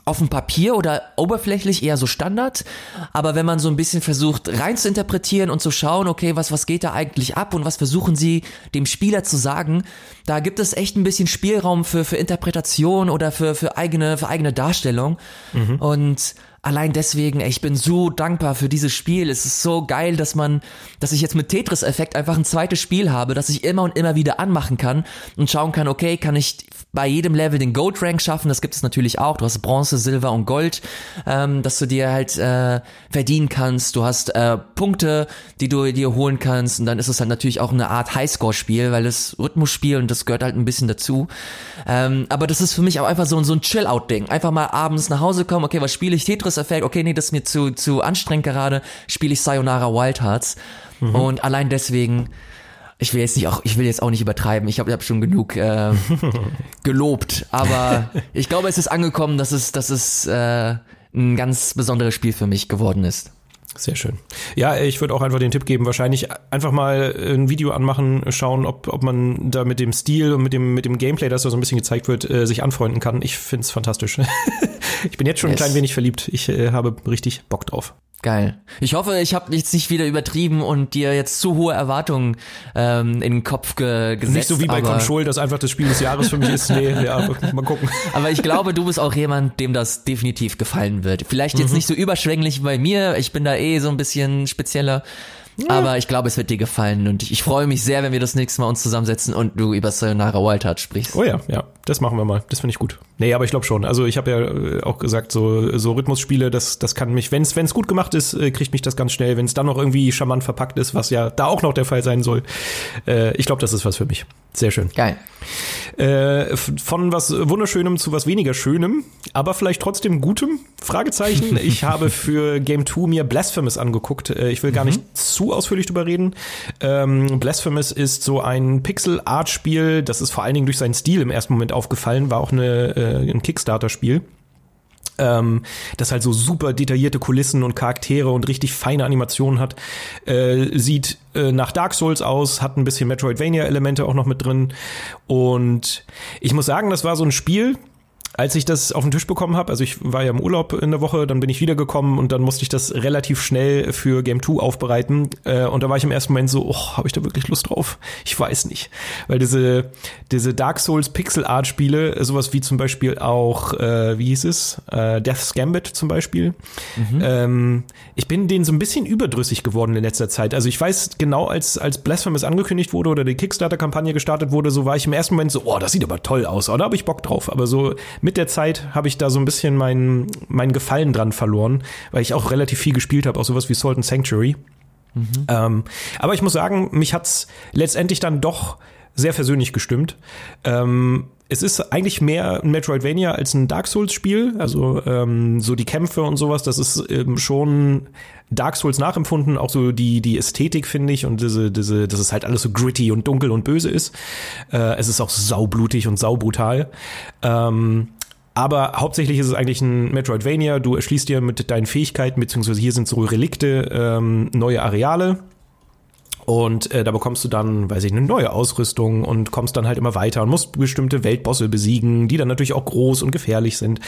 auf dem Papier oder oberflächlich eher so Standard, aber wenn man so ein bisschen versucht rein zu interpretieren und zu schauen, okay, was, was geht da eigentlich ab und was versuchen sie dem Spieler zu sagen, da gibt es echt ein bisschen Spielraum für, für Interpretation oder für, für eigene, für eigene Darstellung. Mhm. Und allein deswegen, ey, ich bin so dankbar für dieses Spiel. Es ist so geil, dass man, dass ich jetzt mit Tetris-Effekt einfach ein zweites Spiel habe, das ich immer und immer wieder anmachen kann und schauen kann, okay, kann ich bei jedem Level den Gold Rank schaffen. Das gibt es natürlich auch. Du hast Bronze, Silber und Gold, ähm, dass du dir halt äh, verdienen kannst. Du hast äh, Punkte, die du dir holen kannst. Und dann ist es halt natürlich auch eine Art Highscore-Spiel, weil es Rhythmusspiel und das gehört halt ein bisschen dazu. Ähm, aber das ist für mich auch einfach so, so ein Chill-Out-Ding. Einfach mal abends nach Hause kommen. Okay, was spiele ich? Tetris-Effekt. Okay, nee, das ist mir zu zu anstrengend gerade. Spiele ich Sayonara Wild Hearts. Mhm. Und allein deswegen ich will jetzt nicht auch, ich will jetzt auch nicht übertreiben. Ich habe hab schon genug äh, gelobt, aber ich glaube, es ist angekommen, dass es, dass es äh, ein ganz besonderes Spiel für mich geworden ist. Sehr schön. Ja, ich würde auch einfach den Tipp geben, wahrscheinlich einfach mal ein Video anmachen, schauen, ob, ob man da mit dem Stil und mit dem, mit dem Gameplay, das da so ein bisschen gezeigt wird, äh, sich anfreunden kann. Ich find's fantastisch. ich bin jetzt schon yes. ein klein wenig verliebt. Ich äh, habe richtig Bock drauf. Geil. Ich hoffe, ich habe jetzt nicht wieder übertrieben und dir jetzt zu hohe Erwartungen ähm, in den Kopf ge gesetzt. Nicht so wie bei Control, das einfach das Spiel des Jahres für mich ist. Nee, ja, mal gucken. Aber ich glaube, du bist auch jemand, dem das definitiv gefallen wird. Vielleicht jetzt mhm. nicht so überschwänglich wie bei mir. Ich bin da eh so ein bisschen spezieller. Ja. Aber ich glaube, es wird dir gefallen und ich freue mich sehr, wenn wir das nächste Mal uns zusammensetzen und du über Sayonara Wildheart sprichst. Oh ja, ja, das machen wir mal. Das finde ich gut. Nee, aber ich glaube schon. Also ich habe ja äh, auch gesagt, so, so Rhythmusspiele, das, das kann mich, wenn es gut gemacht ist, äh, kriegt mich das ganz schnell. Wenn es dann noch irgendwie charmant verpackt ist, was ja da auch noch der Fall sein soll. Äh, ich glaube, das ist was für mich. Sehr schön. Geil. Äh, von was Wunderschönem zu was weniger Schönem, aber vielleicht trotzdem Gutem? Fragezeichen. Ich habe für Game 2 mir Blasphemous angeguckt. Äh, ich will gar mhm. nicht zu ausführlich drüber reden. Ähm, Blasphemous ist so ein Pixel-Art-Spiel. Das ist vor allen Dingen durch seinen Stil im ersten Moment aufgefallen. War auch eine, äh, ein Kickstarter-Spiel ähm, das halt so super detaillierte Kulissen und Charaktere und richtig feine Animationen hat. Äh, sieht äh, nach Dark Souls aus, hat ein bisschen Metroidvania-Elemente auch noch mit drin. Und ich muss sagen, das war so ein Spiel, als ich das auf den Tisch bekommen habe, also ich war ja im Urlaub in der Woche, dann bin ich wiedergekommen und dann musste ich das relativ schnell für Game 2 aufbereiten. Äh, und da war ich im ersten Moment so, oh, habe ich da wirklich Lust drauf? Ich weiß nicht. Weil diese, diese Dark Souls Pixel Art Spiele, sowas wie zum Beispiel auch, äh, wie hieß es? Äh, Death's Gambit zum Beispiel. Mhm. Ähm, ich bin denen so ein bisschen überdrüssig geworden in letzter Zeit. Also ich weiß genau, als, als Blasphemous angekündigt wurde oder die Kickstarter-Kampagne gestartet wurde, so war ich im ersten Moment so, oh, das sieht aber toll aus, oder? Da habe ich Bock drauf. Aber so mit der Zeit habe ich da so ein bisschen meinen mein Gefallen dran verloren, weil ich auch relativ viel gespielt habe, auch sowas wie Salt and Sanctuary. Mhm. Ähm, aber ich muss sagen, mich hat's letztendlich dann doch sehr versöhnlich gestimmt. Ähm, es ist eigentlich mehr ein Metroidvania als ein Dark Souls-Spiel. Also ähm, so die Kämpfe und sowas, das ist ähm, schon Dark Souls nachempfunden. Auch so die die Ästhetik finde ich und diese diese, dass es halt alles so gritty und dunkel und böse ist. Äh, es ist auch saublutig und saubrutal. Ähm, aber hauptsächlich ist es eigentlich ein Metroidvania. Du erschließt dir mit deinen Fähigkeiten, beziehungsweise hier sind so Relikte, ähm, neue Areale und äh, da bekommst du dann, weiß ich, eine neue Ausrüstung und kommst dann halt immer weiter und musst bestimmte Weltbosse besiegen, die dann natürlich auch groß und gefährlich sind.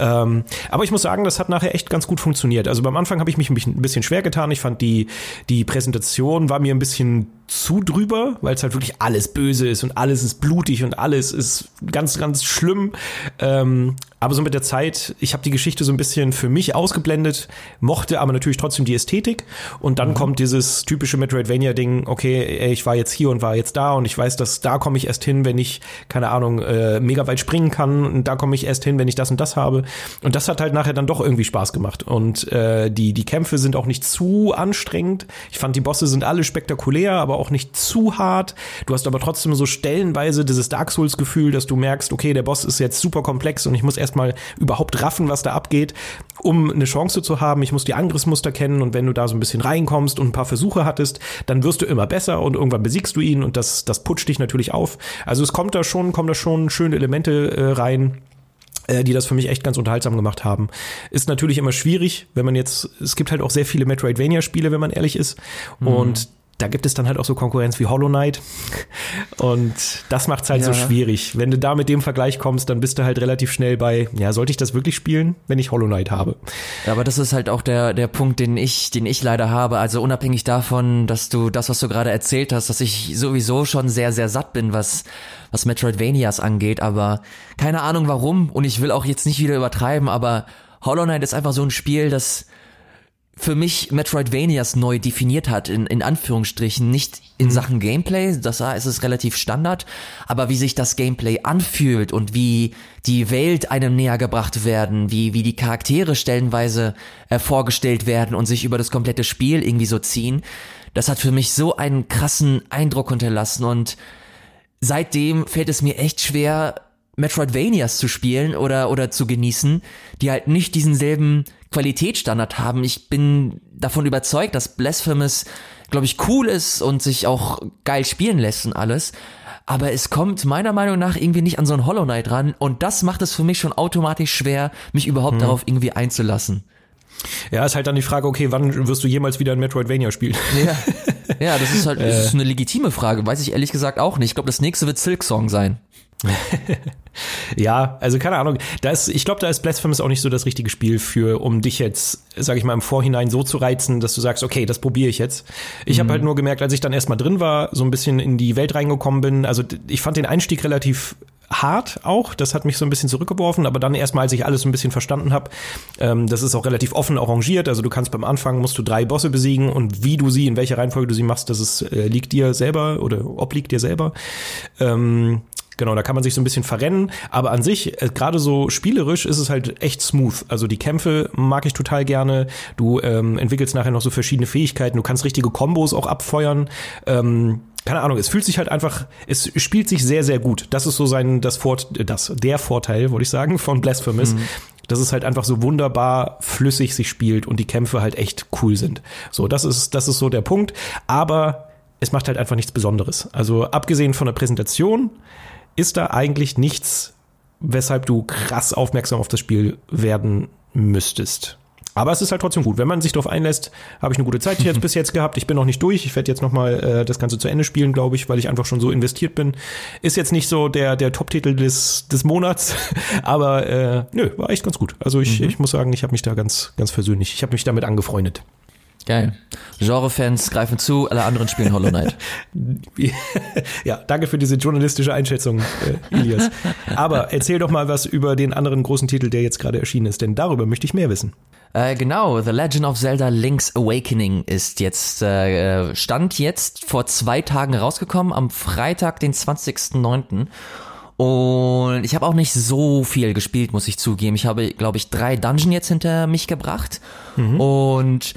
Ähm, aber ich muss sagen, das hat nachher echt ganz gut funktioniert. Also beim Anfang habe ich mich ein bisschen schwer getan. Ich fand die, die Präsentation war mir ein bisschen zu drüber, weil es halt wirklich alles böse ist und alles ist blutig und alles ist ganz, ganz schlimm. Ähm, aber so mit der Zeit, ich habe die Geschichte so ein bisschen für mich ausgeblendet, mochte aber natürlich trotzdem die Ästhetik. Und dann mhm. kommt dieses typische Metroidvania-Ding, okay, ich war jetzt hier und war jetzt da und ich weiß, dass da komme ich erst hin, wenn ich, keine Ahnung, äh, mega weit springen kann und da komme ich erst hin, wenn ich das und das habe. Und das hat halt nachher dann doch irgendwie Spaß gemacht. Und äh, die, die Kämpfe sind auch nicht zu anstrengend. Ich fand, die Bosse sind alle spektakulär, aber auch nicht zu hart. Du hast aber trotzdem so stellenweise dieses Dark Souls-Gefühl, dass du merkst, okay, der Boss ist jetzt super komplex und ich muss erst erstmal überhaupt raffen, was da abgeht, um eine Chance zu haben. Ich muss die Angriffsmuster kennen und wenn du da so ein bisschen reinkommst und ein paar Versuche hattest, dann wirst du immer besser und irgendwann besiegst du ihn und das, das putscht dich natürlich auf. Also es kommt da schon, kommen da schon schöne Elemente äh, rein äh, die das für mich echt ganz unterhaltsam gemacht haben. Ist natürlich immer schwierig, wenn man jetzt, es gibt halt auch sehr viele Metroidvania-Spiele, wenn man ehrlich ist. Mhm. Und da gibt es dann halt auch so Konkurrenz wie Hollow Knight. Und das macht es halt ja. so schwierig. Wenn du da mit dem Vergleich kommst, dann bist du halt relativ schnell bei, ja, sollte ich das wirklich spielen, wenn ich Hollow Knight habe? Ja, aber das ist halt auch der, der Punkt, den ich, den ich leider habe. Also unabhängig davon, dass du das, was du gerade erzählt hast, dass ich sowieso schon sehr, sehr satt bin, was, was Metroidvanias angeht, aber keine Ahnung warum. Und ich will auch jetzt nicht wieder übertreiben, aber Hollow Knight ist einfach so ein Spiel, das für mich Metroidvanias neu definiert hat, in, in Anführungsstrichen, nicht in mhm. Sachen Gameplay, das ist es relativ Standard, aber wie sich das Gameplay anfühlt und wie die Welt einem näher gebracht werden, wie, wie die Charaktere stellenweise äh, vorgestellt werden und sich über das komplette Spiel irgendwie so ziehen, das hat für mich so einen krassen Eindruck hinterlassen und seitdem fällt es mir echt schwer, Metroidvanias zu spielen oder, oder zu genießen, die halt nicht diesen selben Qualitätsstandard haben. Ich bin davon überzeugt, dass Blasphemous, glaube ich, cool ist und sich auch geil spielen lässt und alles. Aber es kommt meiner Meinung nach irgendwie nicht an so ein Hollow Knight ran und das macht es für mich schon automatisch schwer, mich überhaupt hm. darauf irgendwie einzulassen. Ja, ist halt dann die Frage, okay, wann wirst du jemals wieder ein Metroidvania spielen? Ja, ja das ist halt das ist eine legitime Frage. Weiß ich ehrlich gesagt auch nicht. Ich glaube, das nächste wird Silk Song sein. ja, also keine Ahnung. Da ist, ich glaube, da ist Blasphemous auch nicht so das richtige Spiel für, um dich jetzt, sag ich mal, im Vorhinein so zu reizen, dass du sagst, okay, das probiere ich jetzt. Ich mhm. habe halt nur gemerkt, als ich dann erstmal drin war, so ein bisschen in die Welt reingekommen bin. Also ich fand den Einstieg relativ hart auch. Das hat mich so ein bisschen zurückgeworfen, aber dann erstmal, als ich alles so ein bisschen verstanden habe, ähm, das ist auch relativ offen arrangiert. Also du kannst beim Anfang musst du drei Bosse besiegen und wie du sie, in welcher Reihenfolge du sie machst, das ist, äh, liegt dir selber oder obliegt dir selber. Ähm, Genau, da kann man sich so ein bisschen verrennen, aber an sich, äh, gerade so spielerisch ist es halt echt smooth. Also die Kämpfe mag ich total gerne. Du ähm, entwickelst nachher noch so verschiedene Fähigkeiten. Du kannst richtige Kombos auch abfeuern. Ähm, keine Ahnung, es fühlt sich halt einfach, es spielt sich sehr, sehr gut. Das ist so sein, das Fort, das, der Vorteil, wollte ich sagen, von Blasphemous. Mhm. Dass es halt einfach so wunderbar flüssig sich spielt und die Kämpfe halt echt cool sind. So, das ist, das ist so der Punkt. Aber es macht halt einfach nichts Besonderes. Also abgesehen von der Präsentation ist da eigentlich nichts, weshalb du krass aufmerksam auf das Spiel werden müsstest. Aber es ist halt trotzdem gut. Wenn man sich darauf einlässt, habe ich eine gute Zeit jetzt bis jetzt gehabt. Ich bin noch nicht durch. Ich werde jetzt noch mal äh, das Ganze zu Ende spielen, glaube ich, weil ich einfach schon so investiert bin. Ist jetzt nicht so der der Top-Titel des des Monats, aber äh, nö, war echt ganz gut. Also ich, mhm. ich muss sagen, ich habe mich da ganz ganz versöhnlich. Ich habe mich damit angefreundet. Geil. Genre-Fans greifen zu, alle anderen spielen Hollow Knight. ja, danke für diese journalistische Einschätzung, äh, Ilias. Aber erzähl doch mal was über den anderen großen Titel, der jetzt gerade erschienen ist, denn darüber möchte ich mehr wissen. Äh, genau, The Legend of Zelda Link's Awakening ist jetzt, äh, stand jetzt vor zwei Tagen rausgekommen, am Freitag, den 20.09. Und ich habe auch nicht so viel gespielt, muss ich zugeben. Ich habe, glaube ich, drei Dungeon jetzt hinter mich gebracht. Mhm. Und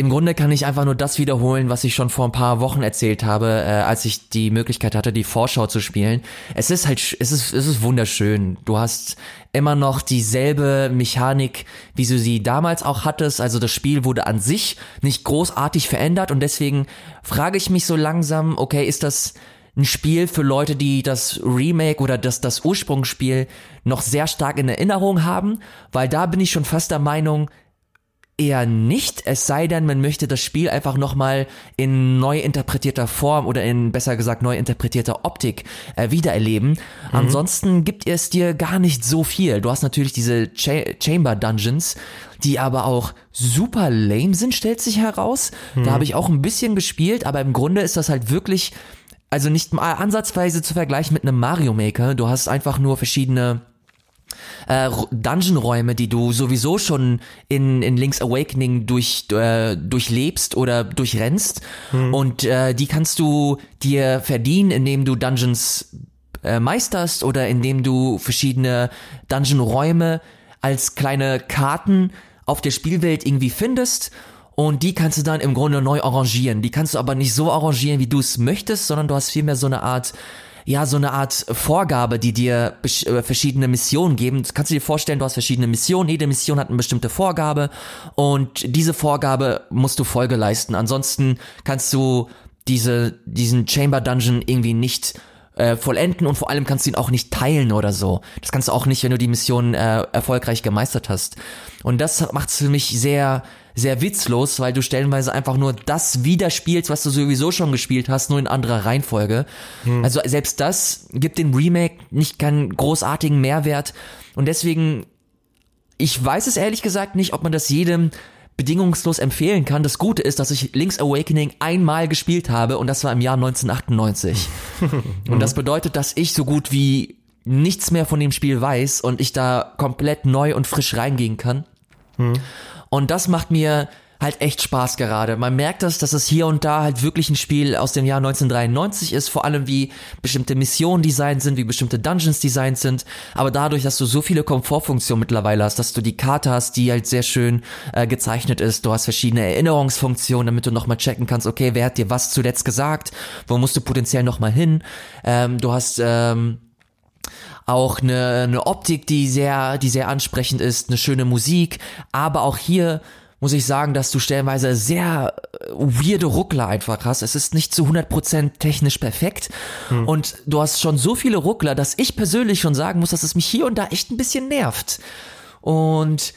im Grunde kann ich einfach nur das wiederholen, was ich schon vor ein paar Wochen erzählt habe, äh, als ich die Möglichkeit hatte, die Vorschau zu spielen. Es ist halt, es ist, es ist wunderschön. Du hast immer noch dieselbe Mechanik, wie du sie damals auch hattest. Also das Spiel wurde an sich nicht großartig verändert und deswegen frage ich mich so langsam, okay, ist das ein Spiel für Leute, die das Remake oder das, das Ursprungsspiel noch sehr stark in Erinnerung haben? Weil da bin ich schon fast der Meinung, eher nicht, es sei denn, man möchte das Spiel einfach nochmal in neu interpretierter Form oder in, besser gesagt, neu interpretierter Optik äh, wiedererleben. Mhm. Ansonsten gibt es dir gar nicht so viel. Du hast natürlich diese Cha Chamber Dungeons, die aber auch super lame sind, stellt sich heraus. Mhm. Da habe ich auch ein bisschen gespielt, aber im Grunde ist das halt wirklich, also nicht mal ansatzweise zu vergleichen mit einem Mario Maker. Du hast einfach nur verschiedene äh, Dungeon-Räume, die du sowieso schon in, in Link's Awakening durch, äh, durchlebst oder durchrennst. Hm. Und äh, die kannst du dir verdienen, indem du Dungeons äh, meisterst oder indem du verschiedene Dungeon-Räume als kleine Karten auf der Spielwelt irgendwie findest. Und die kannst du dann im Grunde neu arrangieren. Die kannst du aber nicht so arrangieren, wie du es möchtest, sondern du hast vielmehr so eine Art ja, so eine Art Vorgabe, die dir äh, verschiedene Missionen geben. Das kannst du dir vorstellen, du hast verschiedene Missionen, jede Mission hat eine bestimmte Vorgabe und diese Vorgabe musst du Folge leisten. Ansonsten kannst du diese, diesen Chamber Dungeon irgendwie nicht äh, vollenden und vor allem kannst du ihn auch nicht teilen oder so. Das kannst du auch nicht, wenn du die Mission äh, erfolgreich gemeistert hast. Und das macht es für mich sehr sehr witzlos, weil du stellenweise einfach nur das widerspielst, was du sowieso schon gespielt hast, nur in anderer Reihenfolge. Hm. Also selbst das gibt dem Remake nicht keinen großartigen Mehrwert und deswegen, ich weiß es ehrlich gesagt nicht, ob man das jedem bedingungslos empfehlen kann. Das Gute ist, dass ich Link's Awakening einmal gespielt habe und das war im Jahr 1998. und das bedeutet, dass ich so gut wie nichts mehr von dem Spiel weiß und ich da komplett neu und frisch reingehen kann. Und das macht mir halt echt Spaß gerade. Man merkt das, dass es hier und da halt wirklich ein Spiel aus dem Jahr 1993 ist, vor allem wie bestimmte Missionen designt sind, wie bestimmte Dungeons designt sind, aber dadurch, dass du so viele Komfortfunktionen mittlerweile hast, dass du die Karte hast, die halt sehr schön äh, gezeichnet ist, du hast verschiedene Erinnerungsfunktionen, damit du nochmal checken kannst, okay, wer hat dir was zuletzt gesagt, wo musst du potenziell nochmal hin, ähm, du hast ähm, auch eine, eine Optik, die sehr, die sehr ansprechend ist, eine schöne Musik, aber auch hier muss ich sagen, dass du stellenweise sehr äh, weirde Ruckler einfach hast. Es ist nicht zu 100% technisch perfekt hm. und du hast schon so viele Ruckler, dass ich persönlich schon sagen muss, dass es mich hier und da echt ein bisschen nervt. Und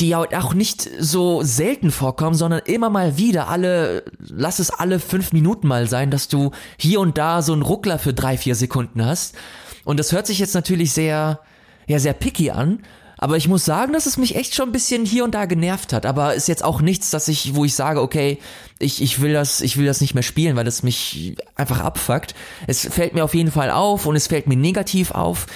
die auch nicht so selten vorkommen, sondern immer mal wieder alle, lass es alle fünf Minuten mal sein, dass du hier und da so einen Ruckler für drei, vier Sekunden hast. Und das hört sich jetzt natürlich sehr, ja, sehr picky an. Aber ich muss sagen, dass es mich echt schon ein bisschen hier und da genervt hat. Aber ist jetzt auch nichts, dass ich, wo ich sage, okay, ich, ich will das, ich will das nicht mehr spielen, weil das mich einfach abfuckt. Es fällt mir auf jeden Fall auf und es fällt mir negativ auf.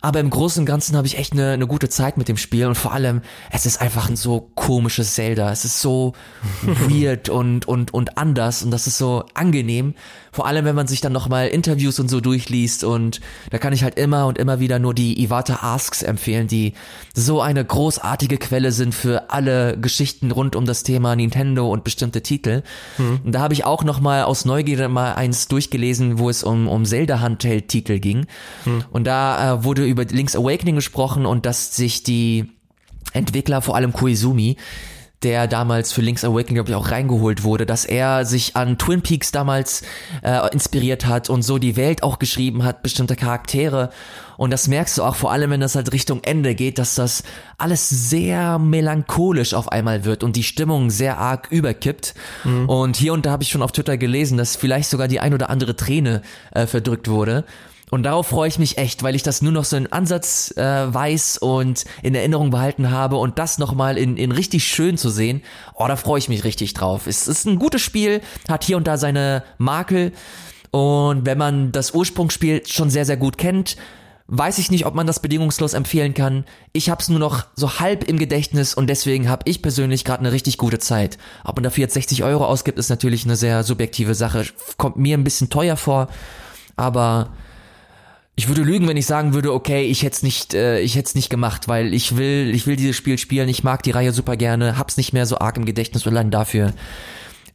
Aber im Großen und Ganzen habe ich echt eine, eine gute Zeit mit dem Spiel und vor allem, es ist einfach ein so komisches Zelda. Es ist so weird und, und, und anders und das ist so angenehm. Vor allem, wenn man sich dann nochmal Interviews und so durchliest und da kann ich halt immer und immer wieder nur die Iwata Asks empfehlen, die so eine großartige Quelle sind für alle Geschichten rund um das Thema Nintendo und bestimmte Titel. Mhm. Und da habe ich auch nochmal aus Neugierde mal eins durchgelesen, wo es um, um Zelda Handheld Titel ging. Mhm. Und da äh, wurde über Link's Awakening gesprochen und dass sich die Entwickler, vor allem Koizumi, der damals für Link's Awakening, glaube ich, auch reingeholt wurde, dass er sich an Twin Peaks damals äh, inspiriert hat und so die Welt auch geschrieben hat, bestimmte Charaktere. Und das merkst du auch vor allem, wenn das halt Richtung Ende geht, dass das alles sehr melancholisch auf einmal wird und die Stimmung sehr arg überkippt. Mhm. Und hier und da habe ich schon auf Twitter gelesen, dass vielleicht sogar die ein oder andere Träne äh, verdrückt wurde. Und darauf freue ich mich echt, weil ich das nur noch so in Ansatz äh, weiß und in Erinnerung behalten habe und das nochmal in, in richtig schön zu sehen. Oh, da freue ich mich richtig drauf. Es ist ein gutes Spiel, hat hier und da seine Makel. Und wenn man das Ursprungsspiel schon sehr, sehr gut kennt, weiß ich nicht, ob man das bedingungslos empfehlen kann. Ich habe es nur noch so halb im Gedächtnis und deswegen habe ich persönlich gerade eine richtig gute Zeit. Ob man dafür jetzt 60 Euro ausgibt, ist natürlich eine sehr subjektive Sache. Kommt mir ein bisschen teuer vor, aber ich würde lügen, wenn ich sagen würde, okay, ich hätte es nicht, äh, ich hätte es nicht gemacht, weil ich will, ich will dieses Spiel spielen, ich mag die Reihe super gerne, hab's nicht mehr so arg im Gedächtnis und allein dafür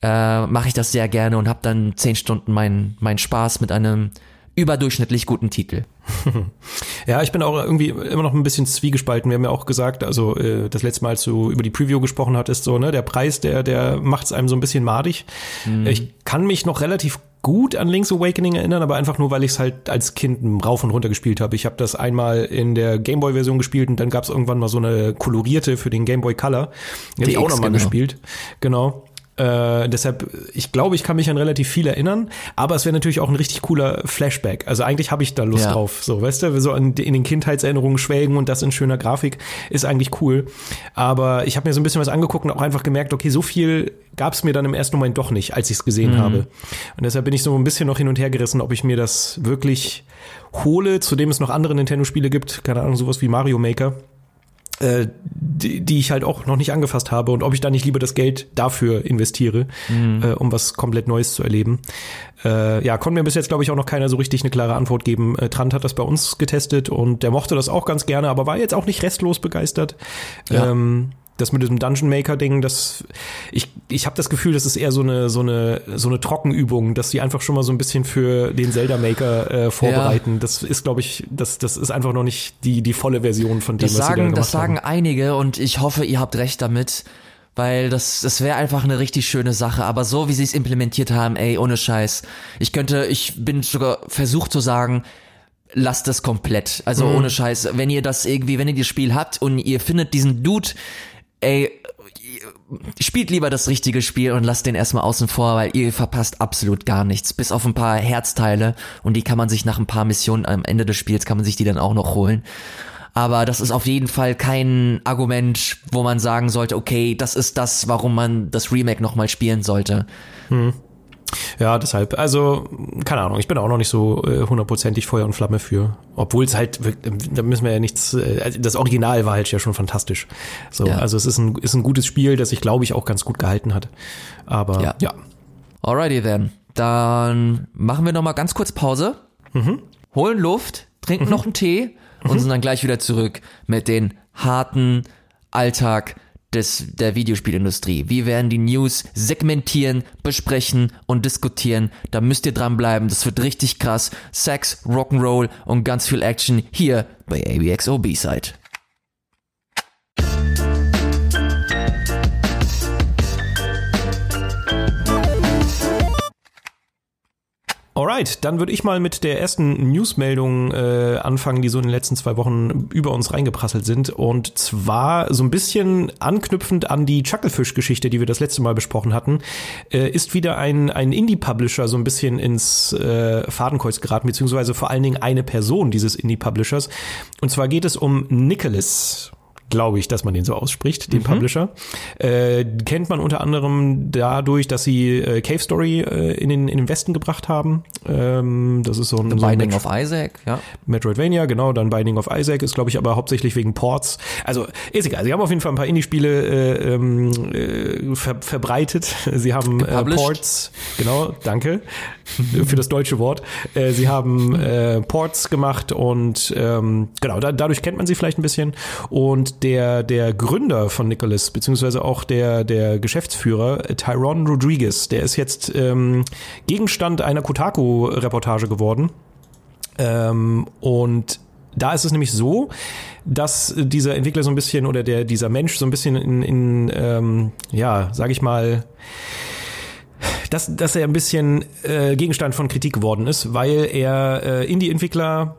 äh, mache ich das sehr gerne und hab dann zehn Stunden meinen mein Spaß mit einem überdurchschnittlich guten Titel. Ja, ich bin auch irgendwie immer noch ein bisschen zwiegespalten. Wir haben ja auch gesagt, also äh, das letzte Mal, als du über die Preview gesprochen hattest, so, ne, der Preis, der, der macht es einem so ein bisschen madig. Mhm. Ich kann mich noch relativ gut an Link's Awakening erinnern, aber einfach nur, weil ich es halt als Kind rauf und runter gespielt habe. Ich habe das einmal in der Gameboy-Version gespielt und dann gab es irgendwann mal so eine kolorierte für den Gameboy Color. Die, die habe ich auch nochmal genau. gespielt. Genau. Äh, deshalb, ich glaube, ich kann mich an relativ viel erinnern, aber es wäre natürlich auch ein richtig cooler Flashback. Also eigentlich habe ich da Lust ja. drauf. So, weißt du, so an, in den Kindheitserinnerungen schwelgen und das in schöner Grafik ist eigentlich cool. Aber ich habe mir so ein bisschen was angeguckt und auch einfach gemerkt, okay, so viel gab es mir dann im ersten Moment doch nicht, als ich es gesehen mhm. habe. Und deshalb bin ich so ein bisschen noch hin und her gerissen, ob ich mir das wirklich hole, zu dem es noch andere Nintendo-Spiele gibt, keine Ahnung, sowas wie Mario Maker äh, die, die ich halt auch noch nicht angefasst habe und ob ich da nicht lieber das Geld dafür investiere, mhm. äh, um was komplett Neues zu erleben. Äh, ja, konnte mir bis jetzt, glaube ich, auch noch keiner so richtig eine klare Antwort geben. Äh, Trant hat das bei uns getestet und der mochte das auch ganz gerne, aber war jetzt auch nicht restlos begeistert. Ja. Ähm, das mit diesem Dungeon Maker Ding, das ich ich habe das Gefühl, das ist eher so eine so eine so eine Trockenübung, dass sie einfach schon mal so ein bisschen für den Zelda Maker äh, vorbereiten. Ja. Das ist glaube ich, das das ist einfach noch nicht die die volle Version von dem, das was sagen, sie da gemacht Das sagen haben. einige und ich hoffe, ihr habt recht damit. Weil das, das wäre einfach eine richtig schöne Sache. Aber so wie sie es implementiert haben, ey, ohne Scheiß. Ich könnte, ich bin sogar versucht zu sagen, lasst das komplett. Also mhm. ohne Scheiß. Wenn ihr das irgendwie, wenn ihr das Spiel habt und ihr findet diesen Dude, ey, spielt lieber das richtige Spiel und lasst den erstmal außen vor, weil ihr verpasst absolut gar nichts. Bis auf ein paar Herzteile und die kann man sich nach ein paar Missionen am Ende des Spiels kann man sich die dann auch noch holen. Aber das ist auf jeden Fall kein Argument, wo man sagen sollte, okay, das ist das, warum man das Remake nochmal spielen sollte. Hm. Ja, deshalb, also, keine Ahnung, ich bin auch noch nicht so äh, hundertprozentig Feuer und Flamme für. Obwohl es halt, da müssen wir ja nichts, äh, also das Original war halt ja schon fantastisch. So, ja. also es ist ein, ist ein gutes Spiel, das sich, glaube ich, auch ganz gut gehalten hat. Aber ja. ja. Alrighty then. Dann machen wir nochmal ganz kurz Pause, mhm. holen Luft, trinken mhm. noch einen Tee und mhm. sind dann gleich wieder zurück mit den harten Alltag des, der Videospielindustrie. Wir werden die News segmentieren, besprechen und diskutieren. Da müsst ihr dranbleiben. Das wird richtig krass. Sex, Rock'n'Roll und ganz viel Action hier bei ABXO B-Side. Alright. Dann würde ich mal mit der ersten Newsmeldung äh, anfangen, die so in den letzten zwei Wochen über uns reingeprasselt sind. Und zwar so ein bisschen anknüpfend an die Chucklefish-Geschichte, die wir das letzte Mal besprochen hatten, äh, ist wieder ein, ein Indie-Publisher so ein bisschen ins äh, Fadenkreuz geraten, beziehungsweise vor allen Dingen eine Person dieses Indie-Publishers. Und zwar geht es um Nicholas glaube ich, dass man den so ausspricht, den mhm. Publisher. Äh, kennt man unter anderem dadurch, dass sie äh, Cave Story äh, in, den, in den Westen gebracht haben. Ähm, das ist so ein, The so ein Binding of Isaac, ja. Metroidvania, genau, dann Binding of Isaac ist, glaube ich, aber hauptsächlich wegen Ports. Also ist egal, sie haben auf jeden Fall ein paar Indie-Spiele äh, ähm, äh, ver verbreitet. Sie haben äh, Ports, genau, danke für das deutsche Wort. Äh, sie haben äh, Ports gemacht und ähm, genau, da, dadurch kennt man sie vielleicht ein bisschen. Und der, der Gründer von Nicholas, beziehungsweise auch der, der Geschäftsführer, Tyrone Rodriguez, der ist jetzt ähm, Gegenstand einer Kotaku-Reportage geworden. Ähm, und da ist es nämlich so, dass dieser Entwickler so ein bisschen oder der dieser Mensch so ein bisschen in, in ähm, ja, sag ich mal, dass, dass er ein bisschen äh, Gegenstand von Kritik geworden ist, weil er äh, Indie-Entwickler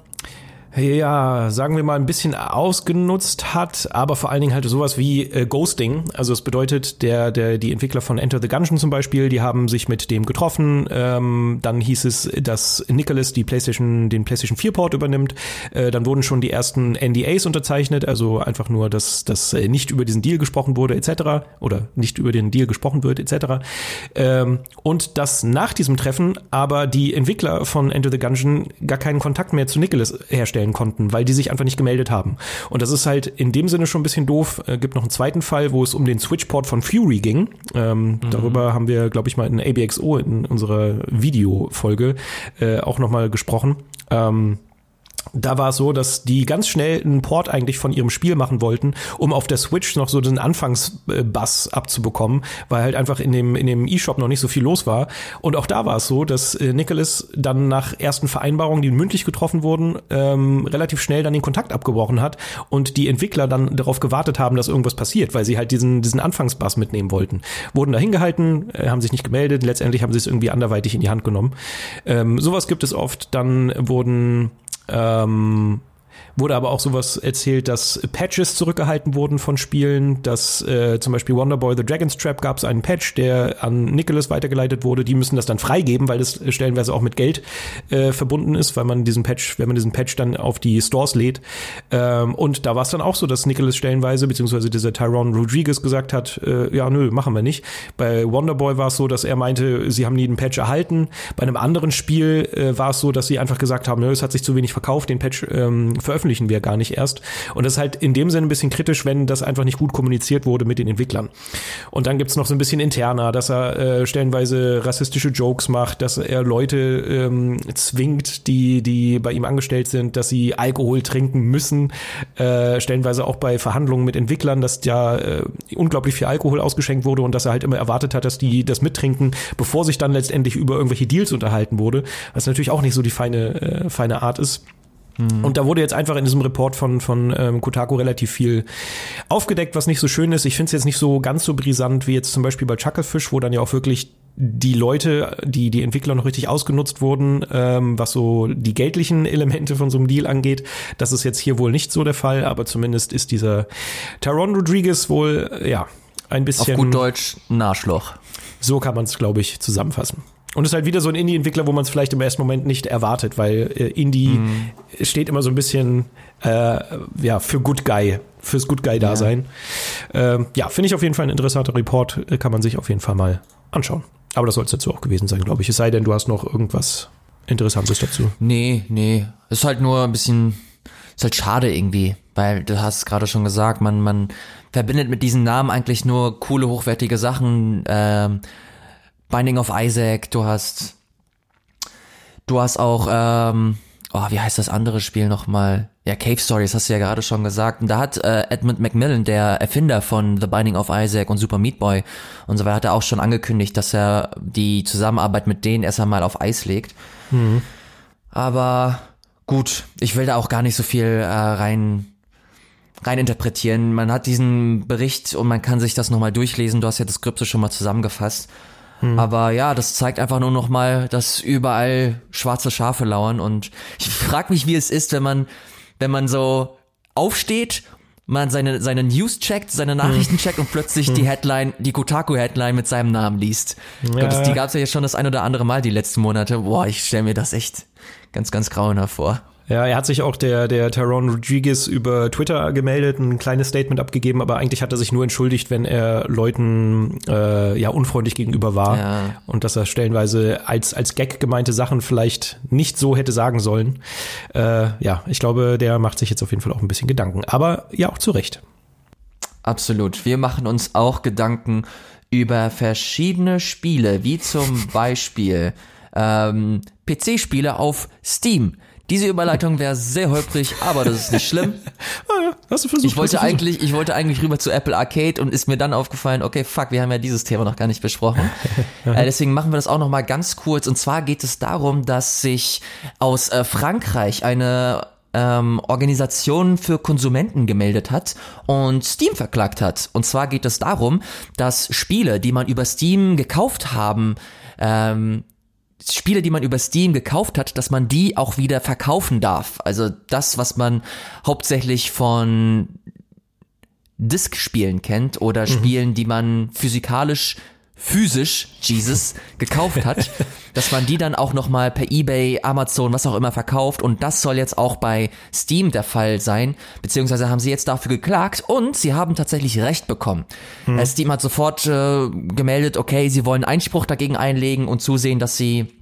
ja, sagen wir mal, ein bisschen ausgenutzt hat, aber vor allen Dingen halt sowas wie äh, Ghosting. Also es bedeutet, der, der, die Entwickler von Enter the Gungeon zum Beispiel, die haben sich mit dem getroffen. Ähm, dann hieß es, dass Nicholas die PlayStation, den PlayStation 4 Port übernimmt. Äh, dann wurden schon die ersten NDAs unterzeichnet, also einfach nur, dass, dass äh, nicht über diesen Deal gesprochen wurde, etc. Oder nicht über den Deal gesprochen wird, etc. Ähm, und dass nach diesem Treffen aber die Entwickler von Enter the Gungeon gar keinen Kontakt mehr zu Nicholas herstellen stellen konnten, weil die sich einfach nicht gemeldet haben. Und das ist halt in dem Sinne schon ein bisschen doof. Äh, gibt noch einen zweiten Fall, wo es um den Switchport von Fury ging. Ähm, mhm. Darüber haben wir, glaube ich, mal in ABXO in unserer Videofolge äh, auch nochmal gesprochen. Ähm, da war es so, dass die ganz schnell einen Port eigentlich von ihrem Spiel machen wollten, um auf der Switch noch so den Anfangsbass abzubekommen, weil halt einfach in dem in dem eShop noch nicht so viel los war. Und auch da war es so, dass äh, Nicholas dann nach ersten Vereinbarungen, die mündlich getroffen wurden, ähm, relativ schnell dann den Kontakt abgebrochen hat und die Entwickler dann darauf gewartet haben, dass irgendwas passiert, weil sie halt diesen diesen Anfangsbass mitnehmen wollten. Wurden da hingehalten, äh, haben sich nicht gemeldet, letztendlich haben sie es irgendwie anderweitig in die Hand genommen. Ähm, sowas gibt es oft. Dann wurden ähm, Wurde aber auch sowas erzählt, dass Patches zurückgehalten wurden von Spielen, dass äh, zum Beispiel Wonderboy The Dragon's Trap gab es einen Patch, der an Nicholas weitergeleitet wurde. Die müssen das dann freigeben, weil das stellenweise auch mit Geld äh, verbunden ist, weil man diesen Patch, wenn man diesen Patch dann auf die Stores lädt. Ähm, und da war es dann auch so, dass Nicholas stellenweise, beziehungsweise dieser Tyrone Rodriguez gesagt hat, äh, ja, nö, machen wir nicht. Bei Wonderboy war es so, dass er meinte, sie haben nie einen Patch erhalten. Bei einem anderen Spiel äh, war es so, dass sie einfach gesagt haben, nö, es hat sich zu wenig verkauft, den Patch ähm, veröffentlichen wir gar nicht erst. Und das ist halt in dem Sinne ein bisschen kritisch, wenn das einfach nicht gut kommuniziert wurde mit den Entwicklern. Und dann gibt's noch so ein bisschen interner, dass er äh, stellenweise rassistische Jokes macht, dass er Leute ähm, zwingt, die, die bei ihm angestellt sind, dass sie Alkohol trinken müssen. Äh, stellenweise auch bei Verhandlungen mit Entwicklern, dass ja äh, unglaublich viel Alkohol ausgeschenkt wurde und dass er halt immer erwartet hat, dass die das mittrinken, bevor sich dann letztendlich über irgendwelche Deals unterhalten wurde, was natürlich auch nicht so die feine, äh, feine Art ist. Mhm. Und da wurde jetzt einfach in diesem Report von, von ähm, Kotaku relativ viel aufgedeckt, was nicht so schön ist. Ich finde es jetzt nicht so ganz so brisant wie jetzt zum Beispiel bei Chucklefish, wo dann ja auch wirklich die Leute, die die Entwickler noch richtig ausgenutzt wurden, ähm, was so die geldlichen Elemente von so einem Deal angeht. Das ist jetzt hier wohl nicht so der Fall, aber zumindest ist dieser Taron Rodriguez wohl, ja, ein bisschen. Auf gut Deutsch, Narschloch. So kann man es, glaube ich, zusammenfassen. Und es ist halt wieder so ein Indie-Entwickler, wo man es vielleicht im ersten Moment nicht erwartet, weil äh, Indie mhm. steht immer so ein bisschen äh, ja für Good Guy, fürs Good Guy-Dasein. Ja, ähm, ja finde ich auf jeden Fall ein interessanter Report, äh, kann man sich auf jeden Fall mal anschauen. Aber das soll es dazu auch gewesen sein, glaube ich. Es sei denn, du hast noch irgendwas Interessantes dazu. Nee, nee. Ist halt nur ein bisschen, ist halt schade irgendwie, weil du hast gerade schon gesagt, man, man verbindet mit diesen Namen eigentlich nur coole, hochwertige Sachen. Ähm, Binding of Isaac, du hast, du hast auch, ähm, oh, wie heißt das andere Spiel nochmal? Ja, Cave Stories, hast du ja gerade schon gesagt. Und da hat äh, Edmund Macmillan, der Erfinder von The Binding of Isaac und Super Meat Boy und so weiter, hat er auch schon angekündigt, dass er die Zusammenarbeit mit denen erst einmal auf Eis legt. Mhm. Aber gut, ich will da auch gar nicht so viel äh, rein rein interpretieren. Man hat diesen Bericht und man kann sich das nochmal durchlesen. Du hast ja das Skripte schon mal zusammengefasst. Hm. Aber ja, das zeigt einfach nur noch mal, dass überall schwarze Schafe lauern und ich frage mich, wie es ist, wenn man wenn man so aufsteht man seine, seine News checkt, seine Nachrichten hm. checkt und plötzlich hm. die Headline, die Kotaku-Headline mit seinem Namen liest. Ja. Gott, das, die gab es ja jetzt schon das ein oder andere Mal die letzten Monate. Boah, ich stelle mir das echt ganz, ganz grauenhaft vor. Ja, er hat sich auch der, der Tyrone Rodriguez über Twitter gemeldet, ein kleines Statement abgegeben, aber eigentlich hat er sich nur entschuldigt, wenn er Leuten äh, ja unfreundlich gegenüber war ja. und dass er stellenweise als, als Gag gemeinte Sachen vielleicht nicht so hätte sagen sollen. Äh, ja, ich glaube, der macht sich jetzt auf jeden Fall auch ein bisschen Gedanken. Aber ja, auch zu Recht. Absolut. Wir machen uns auch Gedanken über verschiedene Spiele, wie zum Beispiel ähm, PC-Spiele auf Steam. Diese Überleitung wäre sehr holprig, aber das ist nicht schlimm. ah ja, hast du versucht. Ich wollte eigentlich, ich wollte eigentlich rüber zu Apple Arcade und ist mir dann aufgefallen, okay, fuck, wir haben ja dieses Thema noch gar nicht besprochen. äh, deswegen machen wir das auch noch mal ganz kurz. Und zwar geht es darum, dass sich aus äh, Frankreich eine ähm, Organisation für Konsumenten gemeldet hat und Steam verklagt hat. Und zwar geht es darum, dass Spiele, die man über Steam gekauft haben, ähm, Spiele, die man über Steam gekauft hat, dass man die auch wieder verkaufen darf. Also das, was man hauptsächlich von Disk-Spielen kennt oder mhm. Spielen, die man physikalisch physisch, Jesus, gekauft hat, dass man die dann auch nochmal per Ebay, Amazon, was auch immer verkauft und das soll jetzt auch bei Steam der Fall sein, beziehungsweise haben sie jetzt dafür geklagt und sie haben tatsächlich Recht bekommen. Hm. Steam hat sofort äh, gemeldet, okay, sie wollen Einspruch dagegen einlegen und zusehen, dass sie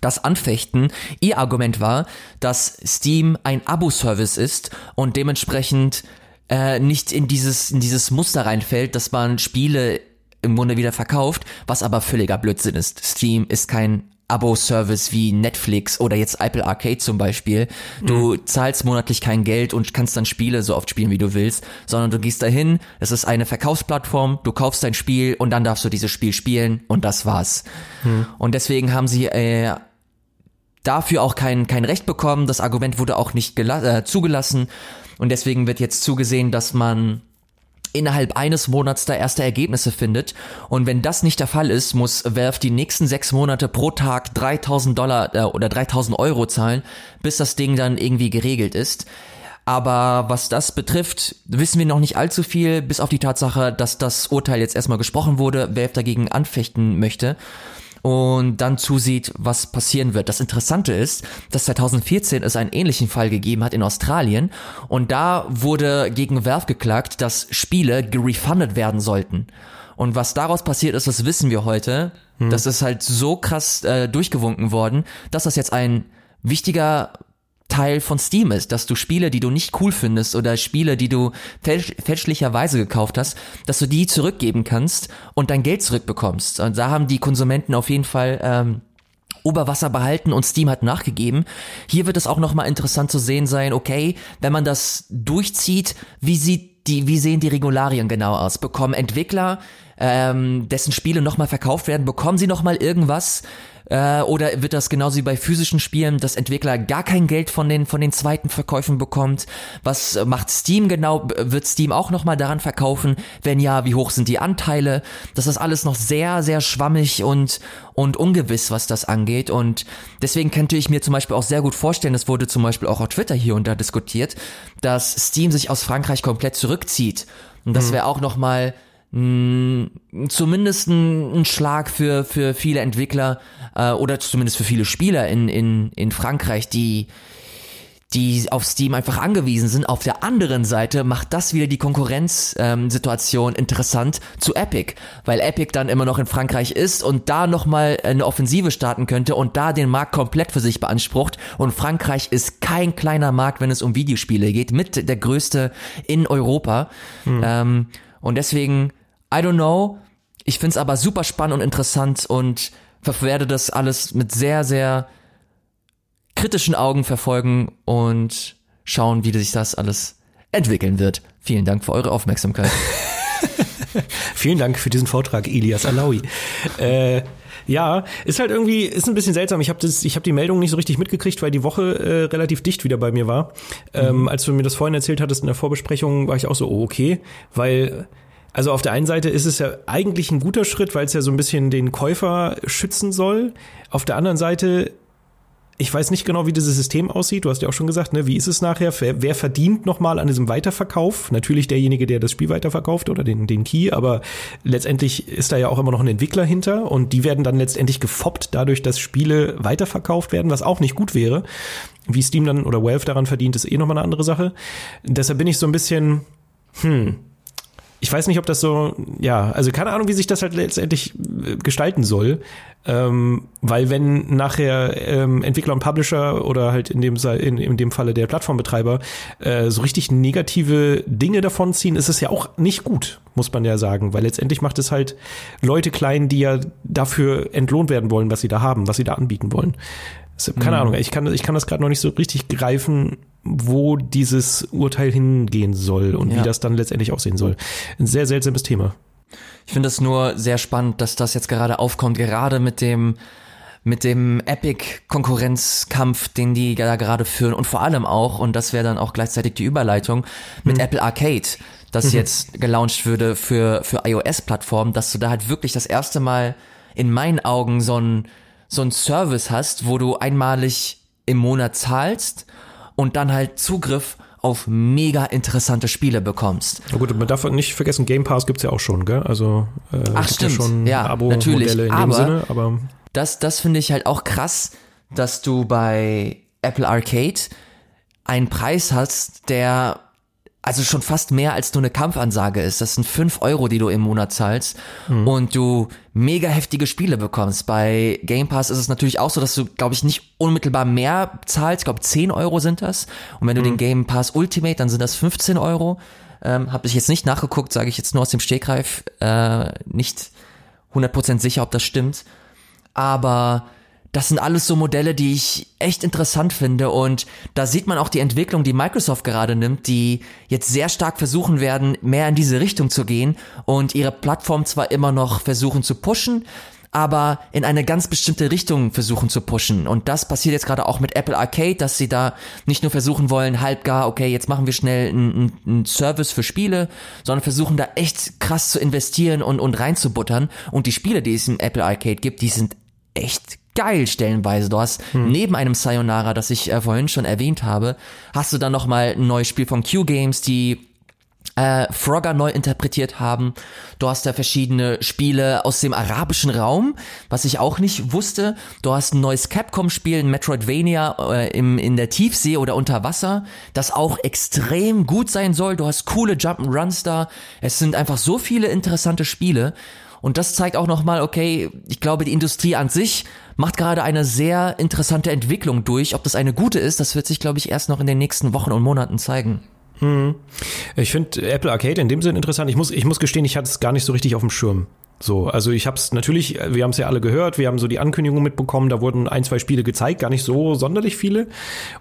das anfechten. Ihr Argument war, dass Steam ein Abo-Service ist und dementsprechend äh, nicht in dieses, in dieses Muster reinfällt, dass man Spiele im Grunde wieder verkauft, was aber völliger Blödsinn ist. Steam ist kein Abo-Service wie Netflix oder jetzt Apple Arcade zum Beispiel. Du mhm. zahlst monatlich kein Geld und kannst dann Spiele so oft spielen, wie du willst, sondern du gehst dahin, es ist eine Verkaufsplattform, du kaufst dein Spiel und dann darfst du dieses Spiel spielen und das war's. Mhm. Und deswegen haben sie äh, dafür auch kein, kein Recht bekommen, das Argument wurde auch nicht äh, zugelassen und deswegen wird jetzt zugesehen, dass man innerhalb eines Monats da erste Ergebnisse findet. Und wenn das nicht der Fall ist, muss Valve die nächsten sechs Monate pro Tag 3000 Dollar äh, oder 3000 Euro zahlen, bis das Ding dann irgendwie geregelt ist. Aber was das betrifft, wissen wir noch nicht allzu viel, bis auf die Tatsache, dass das Urteil jetzt erstmal gesprochen wurde, Valve dagegen anfechten möchte und dann zusieht, was passieren wird. Das Interessante ist, dass 2014 es einen ähnlichen Fall gegeben hat in Australien und da wurde gegen Valve geklagt, dass Spiele gerefundet werden sollten. Und was daraus passiert ist, das wissen wir heute. Hm. Das ist halt so krass äh, durchgewunken worden, dass das jetzt ein wichtiger Teil von Steam ist, dass du Spiele, die du nicht cool findest oder Spiele, die du fälsch fälschlicherweise gekauft hast, dass du die zurückgeben kannst und dein Geld zurückbekommst. Und da haben die Konsumenten auf jeden Fall ähm, Oberwasser behalten und Steam hat nachgegeben. Hier wird es auch nochmal interessant zu sehen sein, okay, wenn man das durchzieht, wie sieht die, wie sehen die Regularien genau aus? Bekommen Entwickler, ähm, dessen Spiele nochmal verkauft werden, bekommen sie nochmal irgendwas? Äh, oder wird das genauso wie bei physischen Spielen, dass Entwickler gar kein Geld von den, von den zweiten Verkäufen bekommt? Was macht Steam genau? Wird Steam auch nochmal daran verkaufen? Wenn ja, wie hoch sind die Anteile? Das ist alles noch sehr, sehr schwammig und, und ungewiss, was das angeht. Und deswegen könnte ich mir zum Beispiel auch sehr gut vorstellen, das wurde zum Beispiel auch auf Twitter hier und da diskutiert, dass Steam sich aus Frankreich komplett zurückzieht. Und das mhm. wäre auch nochmal mh, zumindest ein, ein, Schlag für, für viele Entwickler äh, oder zumindest für viele Spieler in, in, in Frankreich, die die auf Steam einfach angewiesen sind. Auf der anderen Seite macht das wieder die Konkurrenzsituation ähm, interessant zu Epic, weil Epic dann immer noch in Frankreich ist und da nochmal eine Offensive starten könnte und da den Markt komplett für sich beansprucht. Und Frankreich ist kein kleiner Markt, wenn es um Videospiele geht, mit der größte in Europa. Hm. Ähm, und deswegen I don't know. Ich find's aber super spannend und interessant und werde das alles mit sehr, sehr kritischen Augen verfolgen und schauen, wie sich das alles entwickeln wird. Vielen Dank für eure Aufmerksamkeit. Vielen Dank für diesen Vortrag, Elias Alawi. äh, ja, ist halt irgendwie, ist ein bisschen seltsam. Ich habe das, ich habe die Meldung nicht so richtig mitgekriegt, weil die Woche äh, relativ dicht wieder bei mir war. Ähm, mhm. als du mir das vorhin erzählt hattest in der Vorbesprechung, war ich auch so, oh, okay, weil Also auf der einen Seite ist es ja eigentlich ein guter Schritt, weil es ja so ein bisschen den Käufer schützen soll. Auf der anderen Seite ich weiß nicht genau, wie dieses System aussieht. Du hast ja auch schon gesagt, ne, wie ist es nachher? Wer, wer verdient nochmal an diesem Weiterverkauf? Natürlich derjenige, der das Spiel weiterverkauft oder den, den Key, aber letztendlich ist da ja auch immer noch ein Entwickler hinter und die werden dann letztendlich gefoppt dadurch, dass Spiele weiterverkauft werden, was auch nicht gut wäre. Wie Steam dann oder Valve daran verdient, ist eh nochmal eine andere Sache. Deshalb bin ich so ein bisschen, hm, ich weiß nicht, ob das so, ja, also keine Ahnung, wie sich das halt letztendlich äh, gestalten soll. Ähm, weil wenn nachher ähm, Entwickler und Publisher oder halt in dem, in, in dem Falle der Plattformbetreiber äh, so richtig negative Dinge davon ziehen, ist es ja auch nicht gut, muss man ja sagen. Weil letztendlich macht es halt Leute klein, die ja dafür entlohnt werden wollen, was sie da haben, was sie da anbieten wollen. Keine mhm. Ahnung, ich kann, ich kann das gerade noch nicht so richtig greifen, wo dieses Urteil hingehen soll und ja. wie das dann letztendlich aussehen soll. Ein sehr seltsames Thema. Ich finde es nur sehr spannend, dass das jetzt gerade aufkommt, gerade mit dem mit dem Epic-Konkurrenzkampf, den die da gerade führen und vor allem auch, und das wäre dann auch gleichzeitig die Überleitung, mit mhm. Apple Arcade, das mhm. jetzt gelauncht würde für, für iOS-Plattformen, dass du da halt wirklich das erste Mal in meinen Augen so ein, so ein Service hast, wo du einmalig im Monat zahlst und dann halt Zugriff auf mega interessante Spiele bekommst. Na gut, man darf nicht vergessen, Game Pass gibt's ja auch schon, gell? Also äh, Ach, stimmt. ja schon ja, Abo-Modelle in aber dem Sinne, aber das, das finde ich halt auch krass, dass du bei Apple Arcade einen Preis hast, der also schon fast mehr als nur eine Kampfansage ist. Das sind fünf Euro, die du im Monat zahlst mhm. und du mega heftige Spiele bekommst. Bei Game Pass ist es natürlich auch so, dass du, glaube ich, nicht unmittelbar mehr zahlst. Ich glaube, 10 Euro sind das. Und wenn du mhm. den Game Pass Ultimate, dann sind das 15 Euro. Ähm, Habe ich jetzt nicht nachgeguckt, sage ich jetzt nur aus dem Stegreif. Äh, nicht 100% sicher, ob das stimmt. Aber das sind alles so Modelle, die ich echt interessant finde und da sieht man auch die Entwicklung, die Microsoft gerade nimmt, die jetzt sehr stark versuchen werden, mehr in diese Richtung zu gehen und ihre Plattform zwar immer noch versuchen zu pushen, aber in eine ganz bestimmte Richtung versuchen zu pushen. Und das passiert jetzt gerade auch mit Apple Arcade, dass sie da nicht nur versuchen wollen, halb gar, okay, jetzt machen wir schnell einen, einen Service für Spiele, sondern versuchen da echt krass zu investieren und, und reinzubuttern. Und die Spiele, die es im Apple Arcade gibt, die sind echt geil stellenweise. Du hast hm. neben einem Sayonara, das ich äh, vorhin schon erwähnt habe, hast du dann noch mal ein neues Spiel von Q Games, die äh, Frogger neu interpretiert haben. Du hast da verschiedene Spiele aus dem arabischen Raum, was ich auch nicht wusste. Du hast ein neues Capcom-Spiel, ein Metroidvania äh, im, in der Tiefsee oder unter Wasser, das auch extrem gut sein soll. Du hast coole Jump'n'Runs da. Es sind einfach so viele interessante Spiele. Und das zeigt auch nochmal, okay, ich glaube, die Industrie an sich macht gerade eine sehr interessante Entwicklung durch. Ob das eine gute ist, das wird sich, glaube ich, erst noch in den nächsten Wochen und Monaten zeigen. Hm. Ich finde Apple Arcade in dem Sinne interessant. Ich muss, ich muss gestehen, ich hatte es gar nicht so richtig auf dem Schirm. So, also ich habe es natürlich, wir haben es ja alle gehört, wir haben so die Ankündigung mitbekommen, da wurden ein, zwei Spiele gezeigt, gar nicht so sonderlich viele.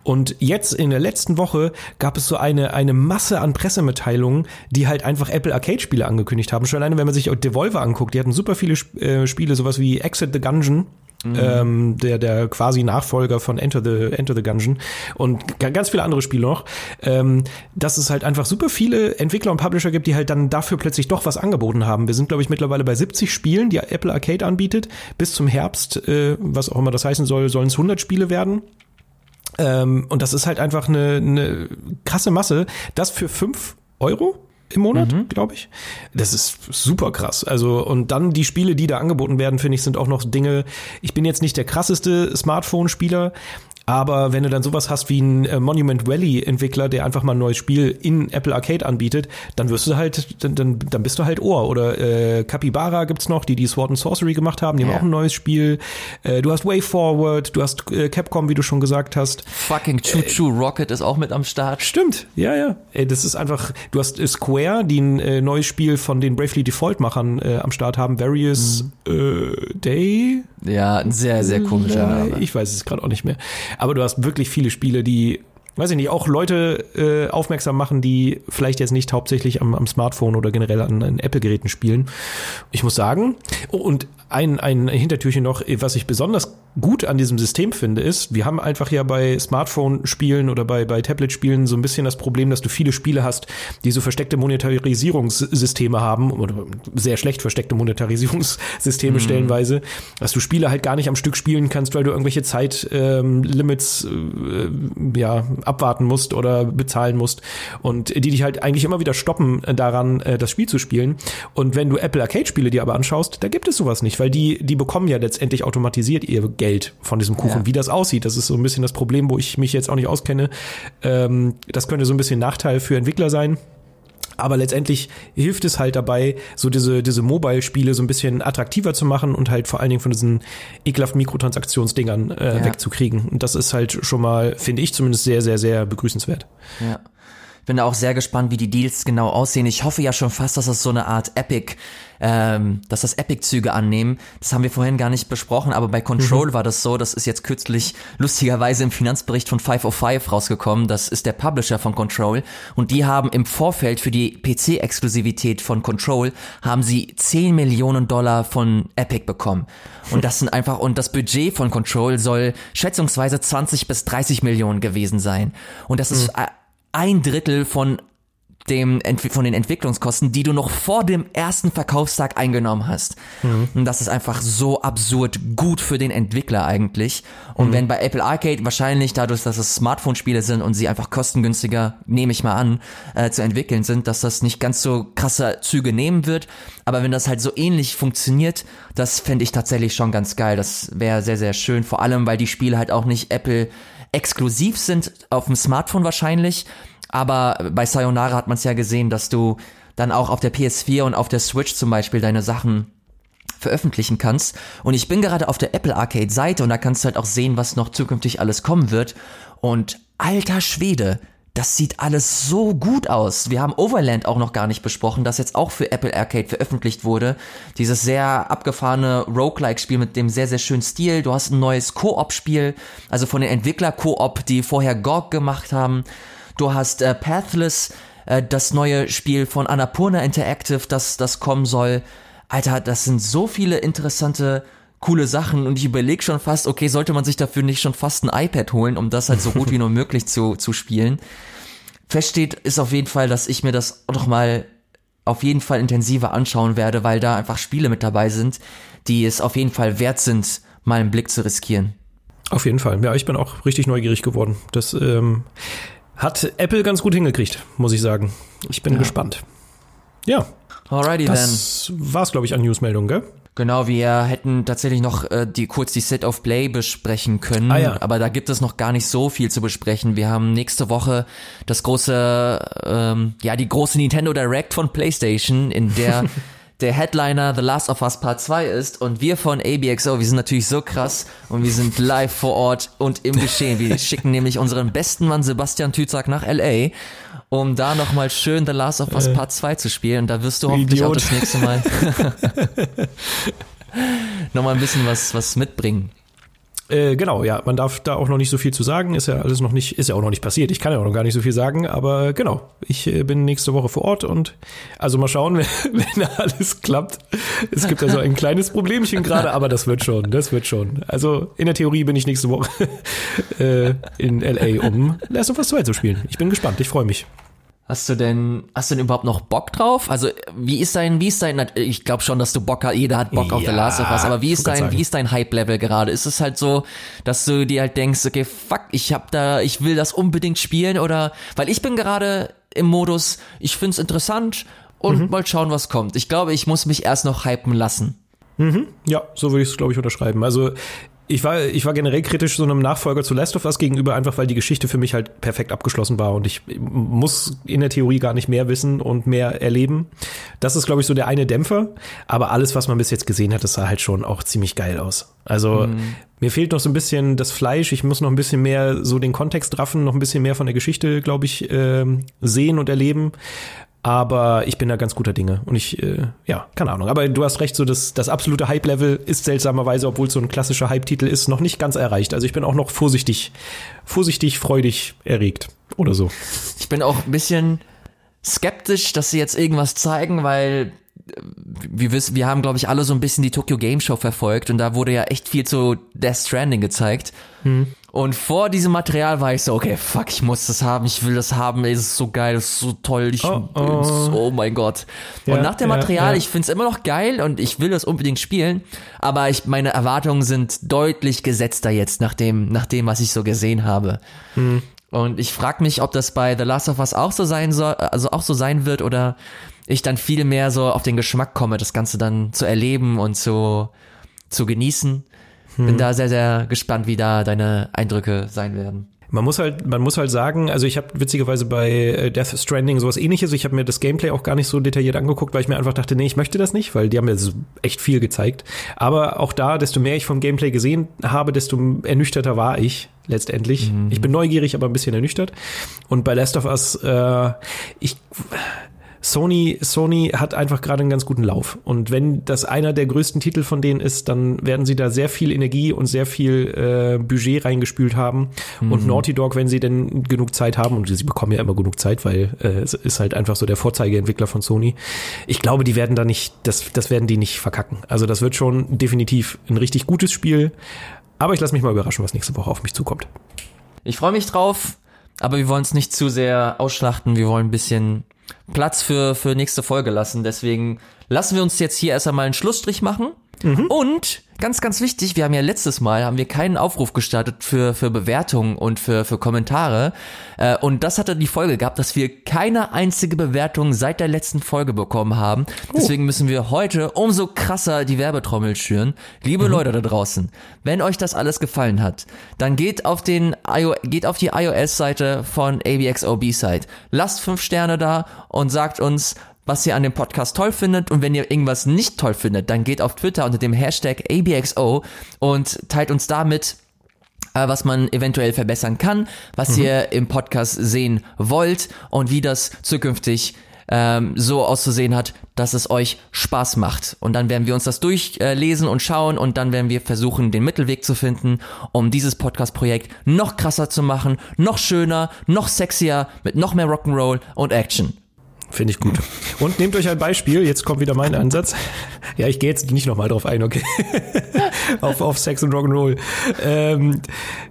Und jetzt in der letzten Woche gab es so eine, eine Masse an Pressemitteilungen, die halt einfach Apple Arcade-Spiele angekündigt haben. Schon alleine, wenn man sich Devolver anguckt, die hatten super viele äh, Spiele, sowas wie Exit the Gungeon, Mhm. Ähm, der, der quasi Nachfolger von Enter the, Enter the Gungeon und ganz viele andere Spiele noch, ähm, dass es halt einfach super viele Entwickler und Publisher gibt, die halt dann dafür plötzlich doch was angeboten haben. Wir sind, glaube ich, mittlerweile bei 70 Spielen, die Apple Arcade anbietet. Bis zum Herbst, äh, was auch immer das heißen soll, sollen es 100 Spiele werden. Ähm, und das ist halt einfach eine, eine krasse Masse. Das für 5 Euro? Im Monat, mhm. glaube ich. Das ist super krass. Also, und dann die Spiele, die da angeboten werden, finde ich, sind auch noch Dinge. Ich bin jetzt nicht der krasseste Smartphone-Spieler, aber wenn du dann sowas hast wie ein äh, Monument Valley Entwickler, der einfach mal ein neues Spiel in Apple Arcade anbietet, dann wirst du halt, dann, dann, dann bist du halt Ohr. Oder äh, Capybara gibt's noch, die die Sword and Sorcery gemacht haben, die ja. haben auch ein neues Spiel. Äh, du hast Way Forward, du hast äh, Capcom, wie du schon gesagt hast. Fucking Choo Choo äh, Rocket ist auch mit am Start. Stimmt, ja, ja. Das ist einfach, du hast äh, Square, die ein äh, neues Spiel von den Bravely Default Machern äh, am Start haben, Various mhm. äh, Day. Ja, ein sehr, sehr komischer Name. Ich weiß es gerade auch nicht mehr. Aber du hast wirklich viele Spiele, die, weiß ich nicht, auch Leute äh, aufmerksam machen, die vielleicht jetzt nicht hauptsächlich am, am Smartphone oder generell an, an Apple-Geräten spielen. Ich muss sagen, oh, und ein, ein Hintertürchen noch, was ich besonders gut an diesem System finde, ist, wir haben einfach ja bei Smartphone-Spielen oder bei, bei Tablet-Spielen so ein bisschen das Problem, dass du viele Spiele hast, die so versteckte Monetarisierungssysteme haben oder sehr schlecht versteckte Monetarisierungssysteme mhm. stellenweise, dass du Spiele halt gar nicht am Stück spielen kannst, weil du irgendwelche Zeitlimits ähm, äh, ja, abwarten musst oder bezahlen musst und die dich halt eigentlich immer wieder stoppen äh, daran, äh, das Spiel zu spielen. Und wenn du Apple Arcade-Spiele dir aber anschaust, da gibt es sowas nicht, weil die, die bekommen ja letztendlich automatisiert ihr Geld von diesem Kuchen. Ja. Wie das aussieht, das ist so ein bisschen das Problem, wo ich mich jetzt auch nicht auskenne. Ähm, das könnte so ein bisschen Nachteil für Entwickler sein. Aber letztendlich hilft es halt dabei, so diese, diese Mobile-Spiele so ein bisschen attraktiver zu machen und halt vor allen Dingen von diesen ekelhaften Mikrotransaktionsdingern äh, ja. wegzukriegen. Und das ist halt schon mal, finde ich zumindest sehr, sehr, sehr begrüßenswert. Ja. Bin da auch sehr gespannt, wie die Deals genau aussehen. Ich hoffe ja schon fast, dass das so eine Art Epic ähm, dass das Epic-Züge annehmen. Das haben wir vorhin gar nicht besprochen, aber bei Control mhm. war das so, das ist jetzt kürzlich lustigerweise im Finanzbericht von 505 rausgekommen. Das ist der Publisher von Control und die haben im Vorfeld für die PC-Exklusivität von Control haben sie 10 Millionen Dollar von Epic bekommen. Und das sind einfach, und das Budget von Control soll schätzungsweise 20 bis 30 Millionen gewesen sein. Und das ist mhm. ein Drittel von dem, von den Entwicklungskosten, die du noch vor dem ersten Verkaufstag eingenommen hast. Mhm. Und das ist einfach so absurd gut für den Entwickler eigentlich. Und mhm. wenn bei Apple Arcade wahrscheinlich dadurch, dass es Smartphone-Spiele sind und sie einfach kostengünstiger, nehme ich mal an, äh, zu entwickeln sind, dass das nicht ganz so krasse Züge nehmen wird. Aber wenn das halt so ähnlich funktioniert, das fände ich tatsächlich schon ganz geil. Das wäre sehr, sehr schön. Vor allem, weil die Spiele halt auch nicht Apple exklusiv sind, auf dem Smartphone wahrscheinlich, aber bei Sayonara hat man es ja gesehen, dass du dann auch auf der PS4 und auf der Switch zum Beispiel deine Sachen veröffentlichen kannst. Und ich bin gerade auf der Apple Arcade Seite und da kannst du halt auch sehen, was noch zukünftig alles kommen wird. Und alter Schwede, das sieht alles so gut aus. Wir haben Overland auch noch gar nicht besprochen, das jetzt auch für Apple Arcade veröffentlicht wurde. Dieses sehr abgefahrene Roguelike-Spiel mit dem sehr, sehr schönen Stil. Du hast ein neues Koop-Spiel, also von den Entwickler Koop, die vorher GOG gemacht haben. Du hast äh, Pathless, äh, das neue Spiel von Annapurna Interactive, das, das kommen soll. Alter, das sind so viele interessante, coole Sachen und ich überlege schon fast, okay, sollte man sich dafür nicht schon fast ein iPad holen, um das halt so gut wie nur möglich zu, zu spielen. Feststeht ist auf jeden Fall, dass ich mir das noch mal auf jeden Fall intensiver anschauen werde, weil da einfach Spiele mit dabei sind, die es auf jeden Fall wert sind, mal einen Blick zu riskieren. Auf jeden Fall. Ja, ich bin auch richtig neugierig geworden. Das ähm, hat Apple ganz gut hingekriegt, muss ich sagen. Ich bin ja. gespannt. Ja. Alrighty das then. Das war's, glaube ich, an Newsmeldungen, gell? Genau, wir hätten tatsächlich noch äh, die kurz die Set of Play besprechen können, ah, ja. aber da gibt es noch gar nicht so viel zu besprechen. Wir haben nächste Woche das große, ähm, ja die große Nintendo Direct von PlayStation, in der der Headliner The Last of Us Part 2 ist und wir von ABXO, wir sind natürlich so krass und wir sind live vor Ort und im Geschehen. Wir schicken nämlich unseren besten Mann Sebastian Tützak nach LA, um da nochmal schön The Last of Us äh. Part 2 zu spielen. Da wirst du hoffentlich Idiot. auch das nächste Mal nochmal ein bisschen was, was mitbringen. Äh, genau, ja, man darf da auch noch nicht so viel zu sagen. Ist ja alles noch nicht, ist ja auch noch nicht passiert. Ich kann ja auch noch gar nicht so viel sagen, aber genau, ich äh, bin nächste Woche vor Ort und also mal schauen, wenn, wenn alles klappt. Es gibt ja so ein kleines Problemchen gerade, aber das wird schon, das wird schon. Also in der Theorie bin ich nächste Woche äh, in LA, um Last of Us 2 zu spielen. Ich bin gespannt, ich freue mich. Hast du denn, hast du denn überhaupt noch Bock drauf? Also, wie ist dein, wie ist dein, ich glaube schon, dass du Bock hast, jeder hat Bock ja, auf The Last of Us, aber wie ist dein, wie ist dein Hype-Level gerade? Ist es halt so, dass du dir halt denkst, okay, fuck, ich hab da, ich will das unbedingt spielen oder, weil ich bin gerade im Modus, ich find's interessant und mhm. mal schauen, was kommt. Ich glaube, ich muss mich erst noch hypen lassen. Mhm. Ja, so würde ich es, glaube ich, unterschreiben. Also ich war, ich war generell kritisch so einem Nachfolger zu Last of Us gegenüber, einfach weil die Geschichte für mich halt perfekt abgeschlossen war und ich muss in der Theorie gar nicht mehr wissen und mehr erleben. Das ist, glaube ich, so der eine Dämpfer. Aber alles, was man bis jetzt gesehen hat, das sah halt schon auch ziemlich geil aus. Also mhm. mir fehlt noch so ein bisschen das Fleisch. Ich muss noch ein bisschen mehr so den Kontext raffen, noch ein bisschen mehr von der Geschichte, glaube ich, äh, sehen und erleben. Aber ich bin da ganz guter Dinge. Und ich, äh, ja, keine Ahnung. Aber du hast recht, so das, das absolute Hype-Level ist seltsamerweise, obwohl es so ein klassischer Hype-Titel ist, noch nicht ganz erreicht. Also ich bin auch noch vorsichtig, vorsichtig, freudig erregt. Oder so. Ich bin auch ein bisschen skeptisch, dass sie jetzt irgendwas zeigen, weil wir wissen, wir haben, glaube ich, alle so ein bisschen die Tokyo Game Show verfolgt und da wurde ja echt viel zu Death Stranding gezeigt. Hm. Und vor diesem Material war ich so, okay, fuck, ich muss das haben, ich will das haben, ey, das ist so geil, das ist so toll, ich, oh, oh. oh mein Gott. Ja, und nach dem Material, ja, ja. ich find's immer noch geil und ich will das unbedingt spielen, aber ich, meine Erwartungen sind deutlich gesetzter jetzt nach dem, nach dem, was ich so gesehen habe. Hm. Und ich frage mich, ob das bei The Last of Us auch so sein soll, also auch so sein wird oder ich dann viel mehr so auf den Geschmack komme, das Ganze dann zu erleben und zu, zu genießen. Hm. Bin da sehr, sehr gespannt, wie da deine Eindrücke sein werden. Man muss halt, man muss halt sagen, also ich habe witzigerweise bei äh, Death Stranding sowas ähnliches. Ich habe mir das Gameplay auch gar nicht so detailliert angeguckt, weil ich mir einfach dachte, nee, ich möchte das nicht, weil die haben ja echt viel gezeigt. Aber auch da, desto mehr ich vom Gameplay gesehen habe, desto ernüchterter war ich letztendlich. Mhm. Ich bin neugierig, aber ein bisschen ernüchtert. Und bei Last of Us, äh, ich Sony, Sony hat einfach gerade einen ganz guten Lauf. Und wenn das einer der größten Titel von denen ist, dann werden sie da sehr viel Energie und sehr viel äh, Budget reingespült haben. Mhm. Und Naughty Dog, wenn sie denn genug Zeit haben, und sie bekommen ja immer genug Zeit, weil äh, es ist halt einfach so der Vorzeigeentwickler von Sony. Ich glaube, die werden da nicht, das, das werden die nicht verkacken. Also das wird schon definitiv ein richtig gutes Spiel. Aber ich lasse mich mal überraschen, was nächste Woche auf mich zukommt. Ich freue mich drauf, aber wir wollen es nicht zu sehr ausschlachten. Wir wollen ein bisschen Platz für, für nächste Folge lassen. Deswegen lassen wir uns jetzt hier erst einmal einen Schlussstrich machen. Mhm. Und ganz, ganz wichtig, wir haben ja letztes Mal, haben wir keinen Aufruf gestartet für, für Bewertungen und für, für Kommentare. Äh, und das hatte die Folge gehabt, dass wir keine einzige Bewertung seit der letzten Folge bekommen haben. Oh. Deswegen müssen wir heute umso krasser die Werbetrommel schüren. Liebe mhm. Leute da draußen, wenn euch das alles gefallen hat, dann geht auf den geht auf die iOS-Seite von ABXO B-Side. Lasst fünf Sterne da und sagt uns, was ihr an dem Podcast toll findet und wenn ihr irgendwas nicht toll findet, dann geht auf Twitter unter dem Hashtag ABXO und teilt uns damit, äh, was man eventuell verbessern kann, was mhm. ihr im Podcast sehen wollt und wie das zukünftig ähm, so auszusehen hat, dass es euch Spaß macht. Und dann werden wir uns das durchlesen und schauen und dann werden wir versuchen, den Mittelweg zu finden, um dieses Podcast-Projekt noch krasser zu machen, noch schöner, noch sexier, mit noch mehr Rock'n'Roll und Action. Finde ich gut. Und nehmt euch ein Beispiel, jetzt kommt wieder mein Ansatz. Ja, ich gehe jetzt nicht nochmal drauf ein, okay. auf, auf Sex und Rock'n'Roll. Ähm,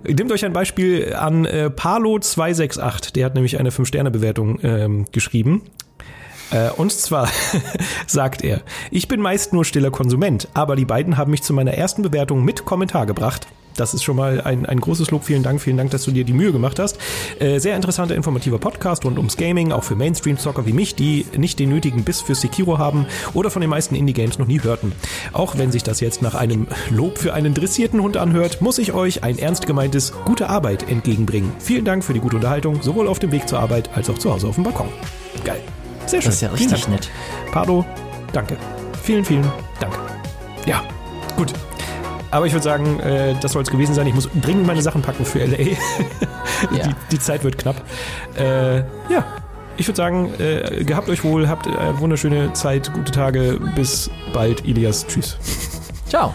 nehmt euch ein Beispiel an äh, Palo268, der hat nämlich eine 5-Sterne-Bewertung ähm, geschrieben. Äh, und zwar sagt er, ich bin meist nur stiller Konsument, aber die beiden haben mich zu meiner ersten Bewertung mit Kommentar gebracht. Das ist schon mal ein, ein großes Lob. Vielen Dank, vielen Dank, dass du dir die Mühe gemacht hast. Äh, sehr interessanter, informativer Podcast rund ums Gaming, auch für Mainstream-Zocker wie mich, die nicht den nötigen Biss für Sekiro haben oder von den meisten Indie-Games noch nie hörten. Auch wenn sich das jetzt nach einem Lob für einen dressierten Hund anhört, muss ich euch ein ernst gemeintes gute Arbeit entgegenbringen. Vielen Dank für die gute Unterhaltung, sowohl auf dem Weg zur Arbeit als auch zu Hause auf dem Balkon. Geil. Sehr schön. Das ist ja richtig nett. Pardo, danke. Vielen, vielen Dank. Ja, gut. Aber ich würde sagen, äh, das soll es gewesen sein. Ich muss dringend meine Sachen packen für LA. ja. die, die, Zeit wird knapp. Äh, ja, ich würde sagen, äh, gehabt euch wohl, habt eine wunderschöne Zeit, gute Tage. Bis bald, Ilias. Tschüss. Ciao.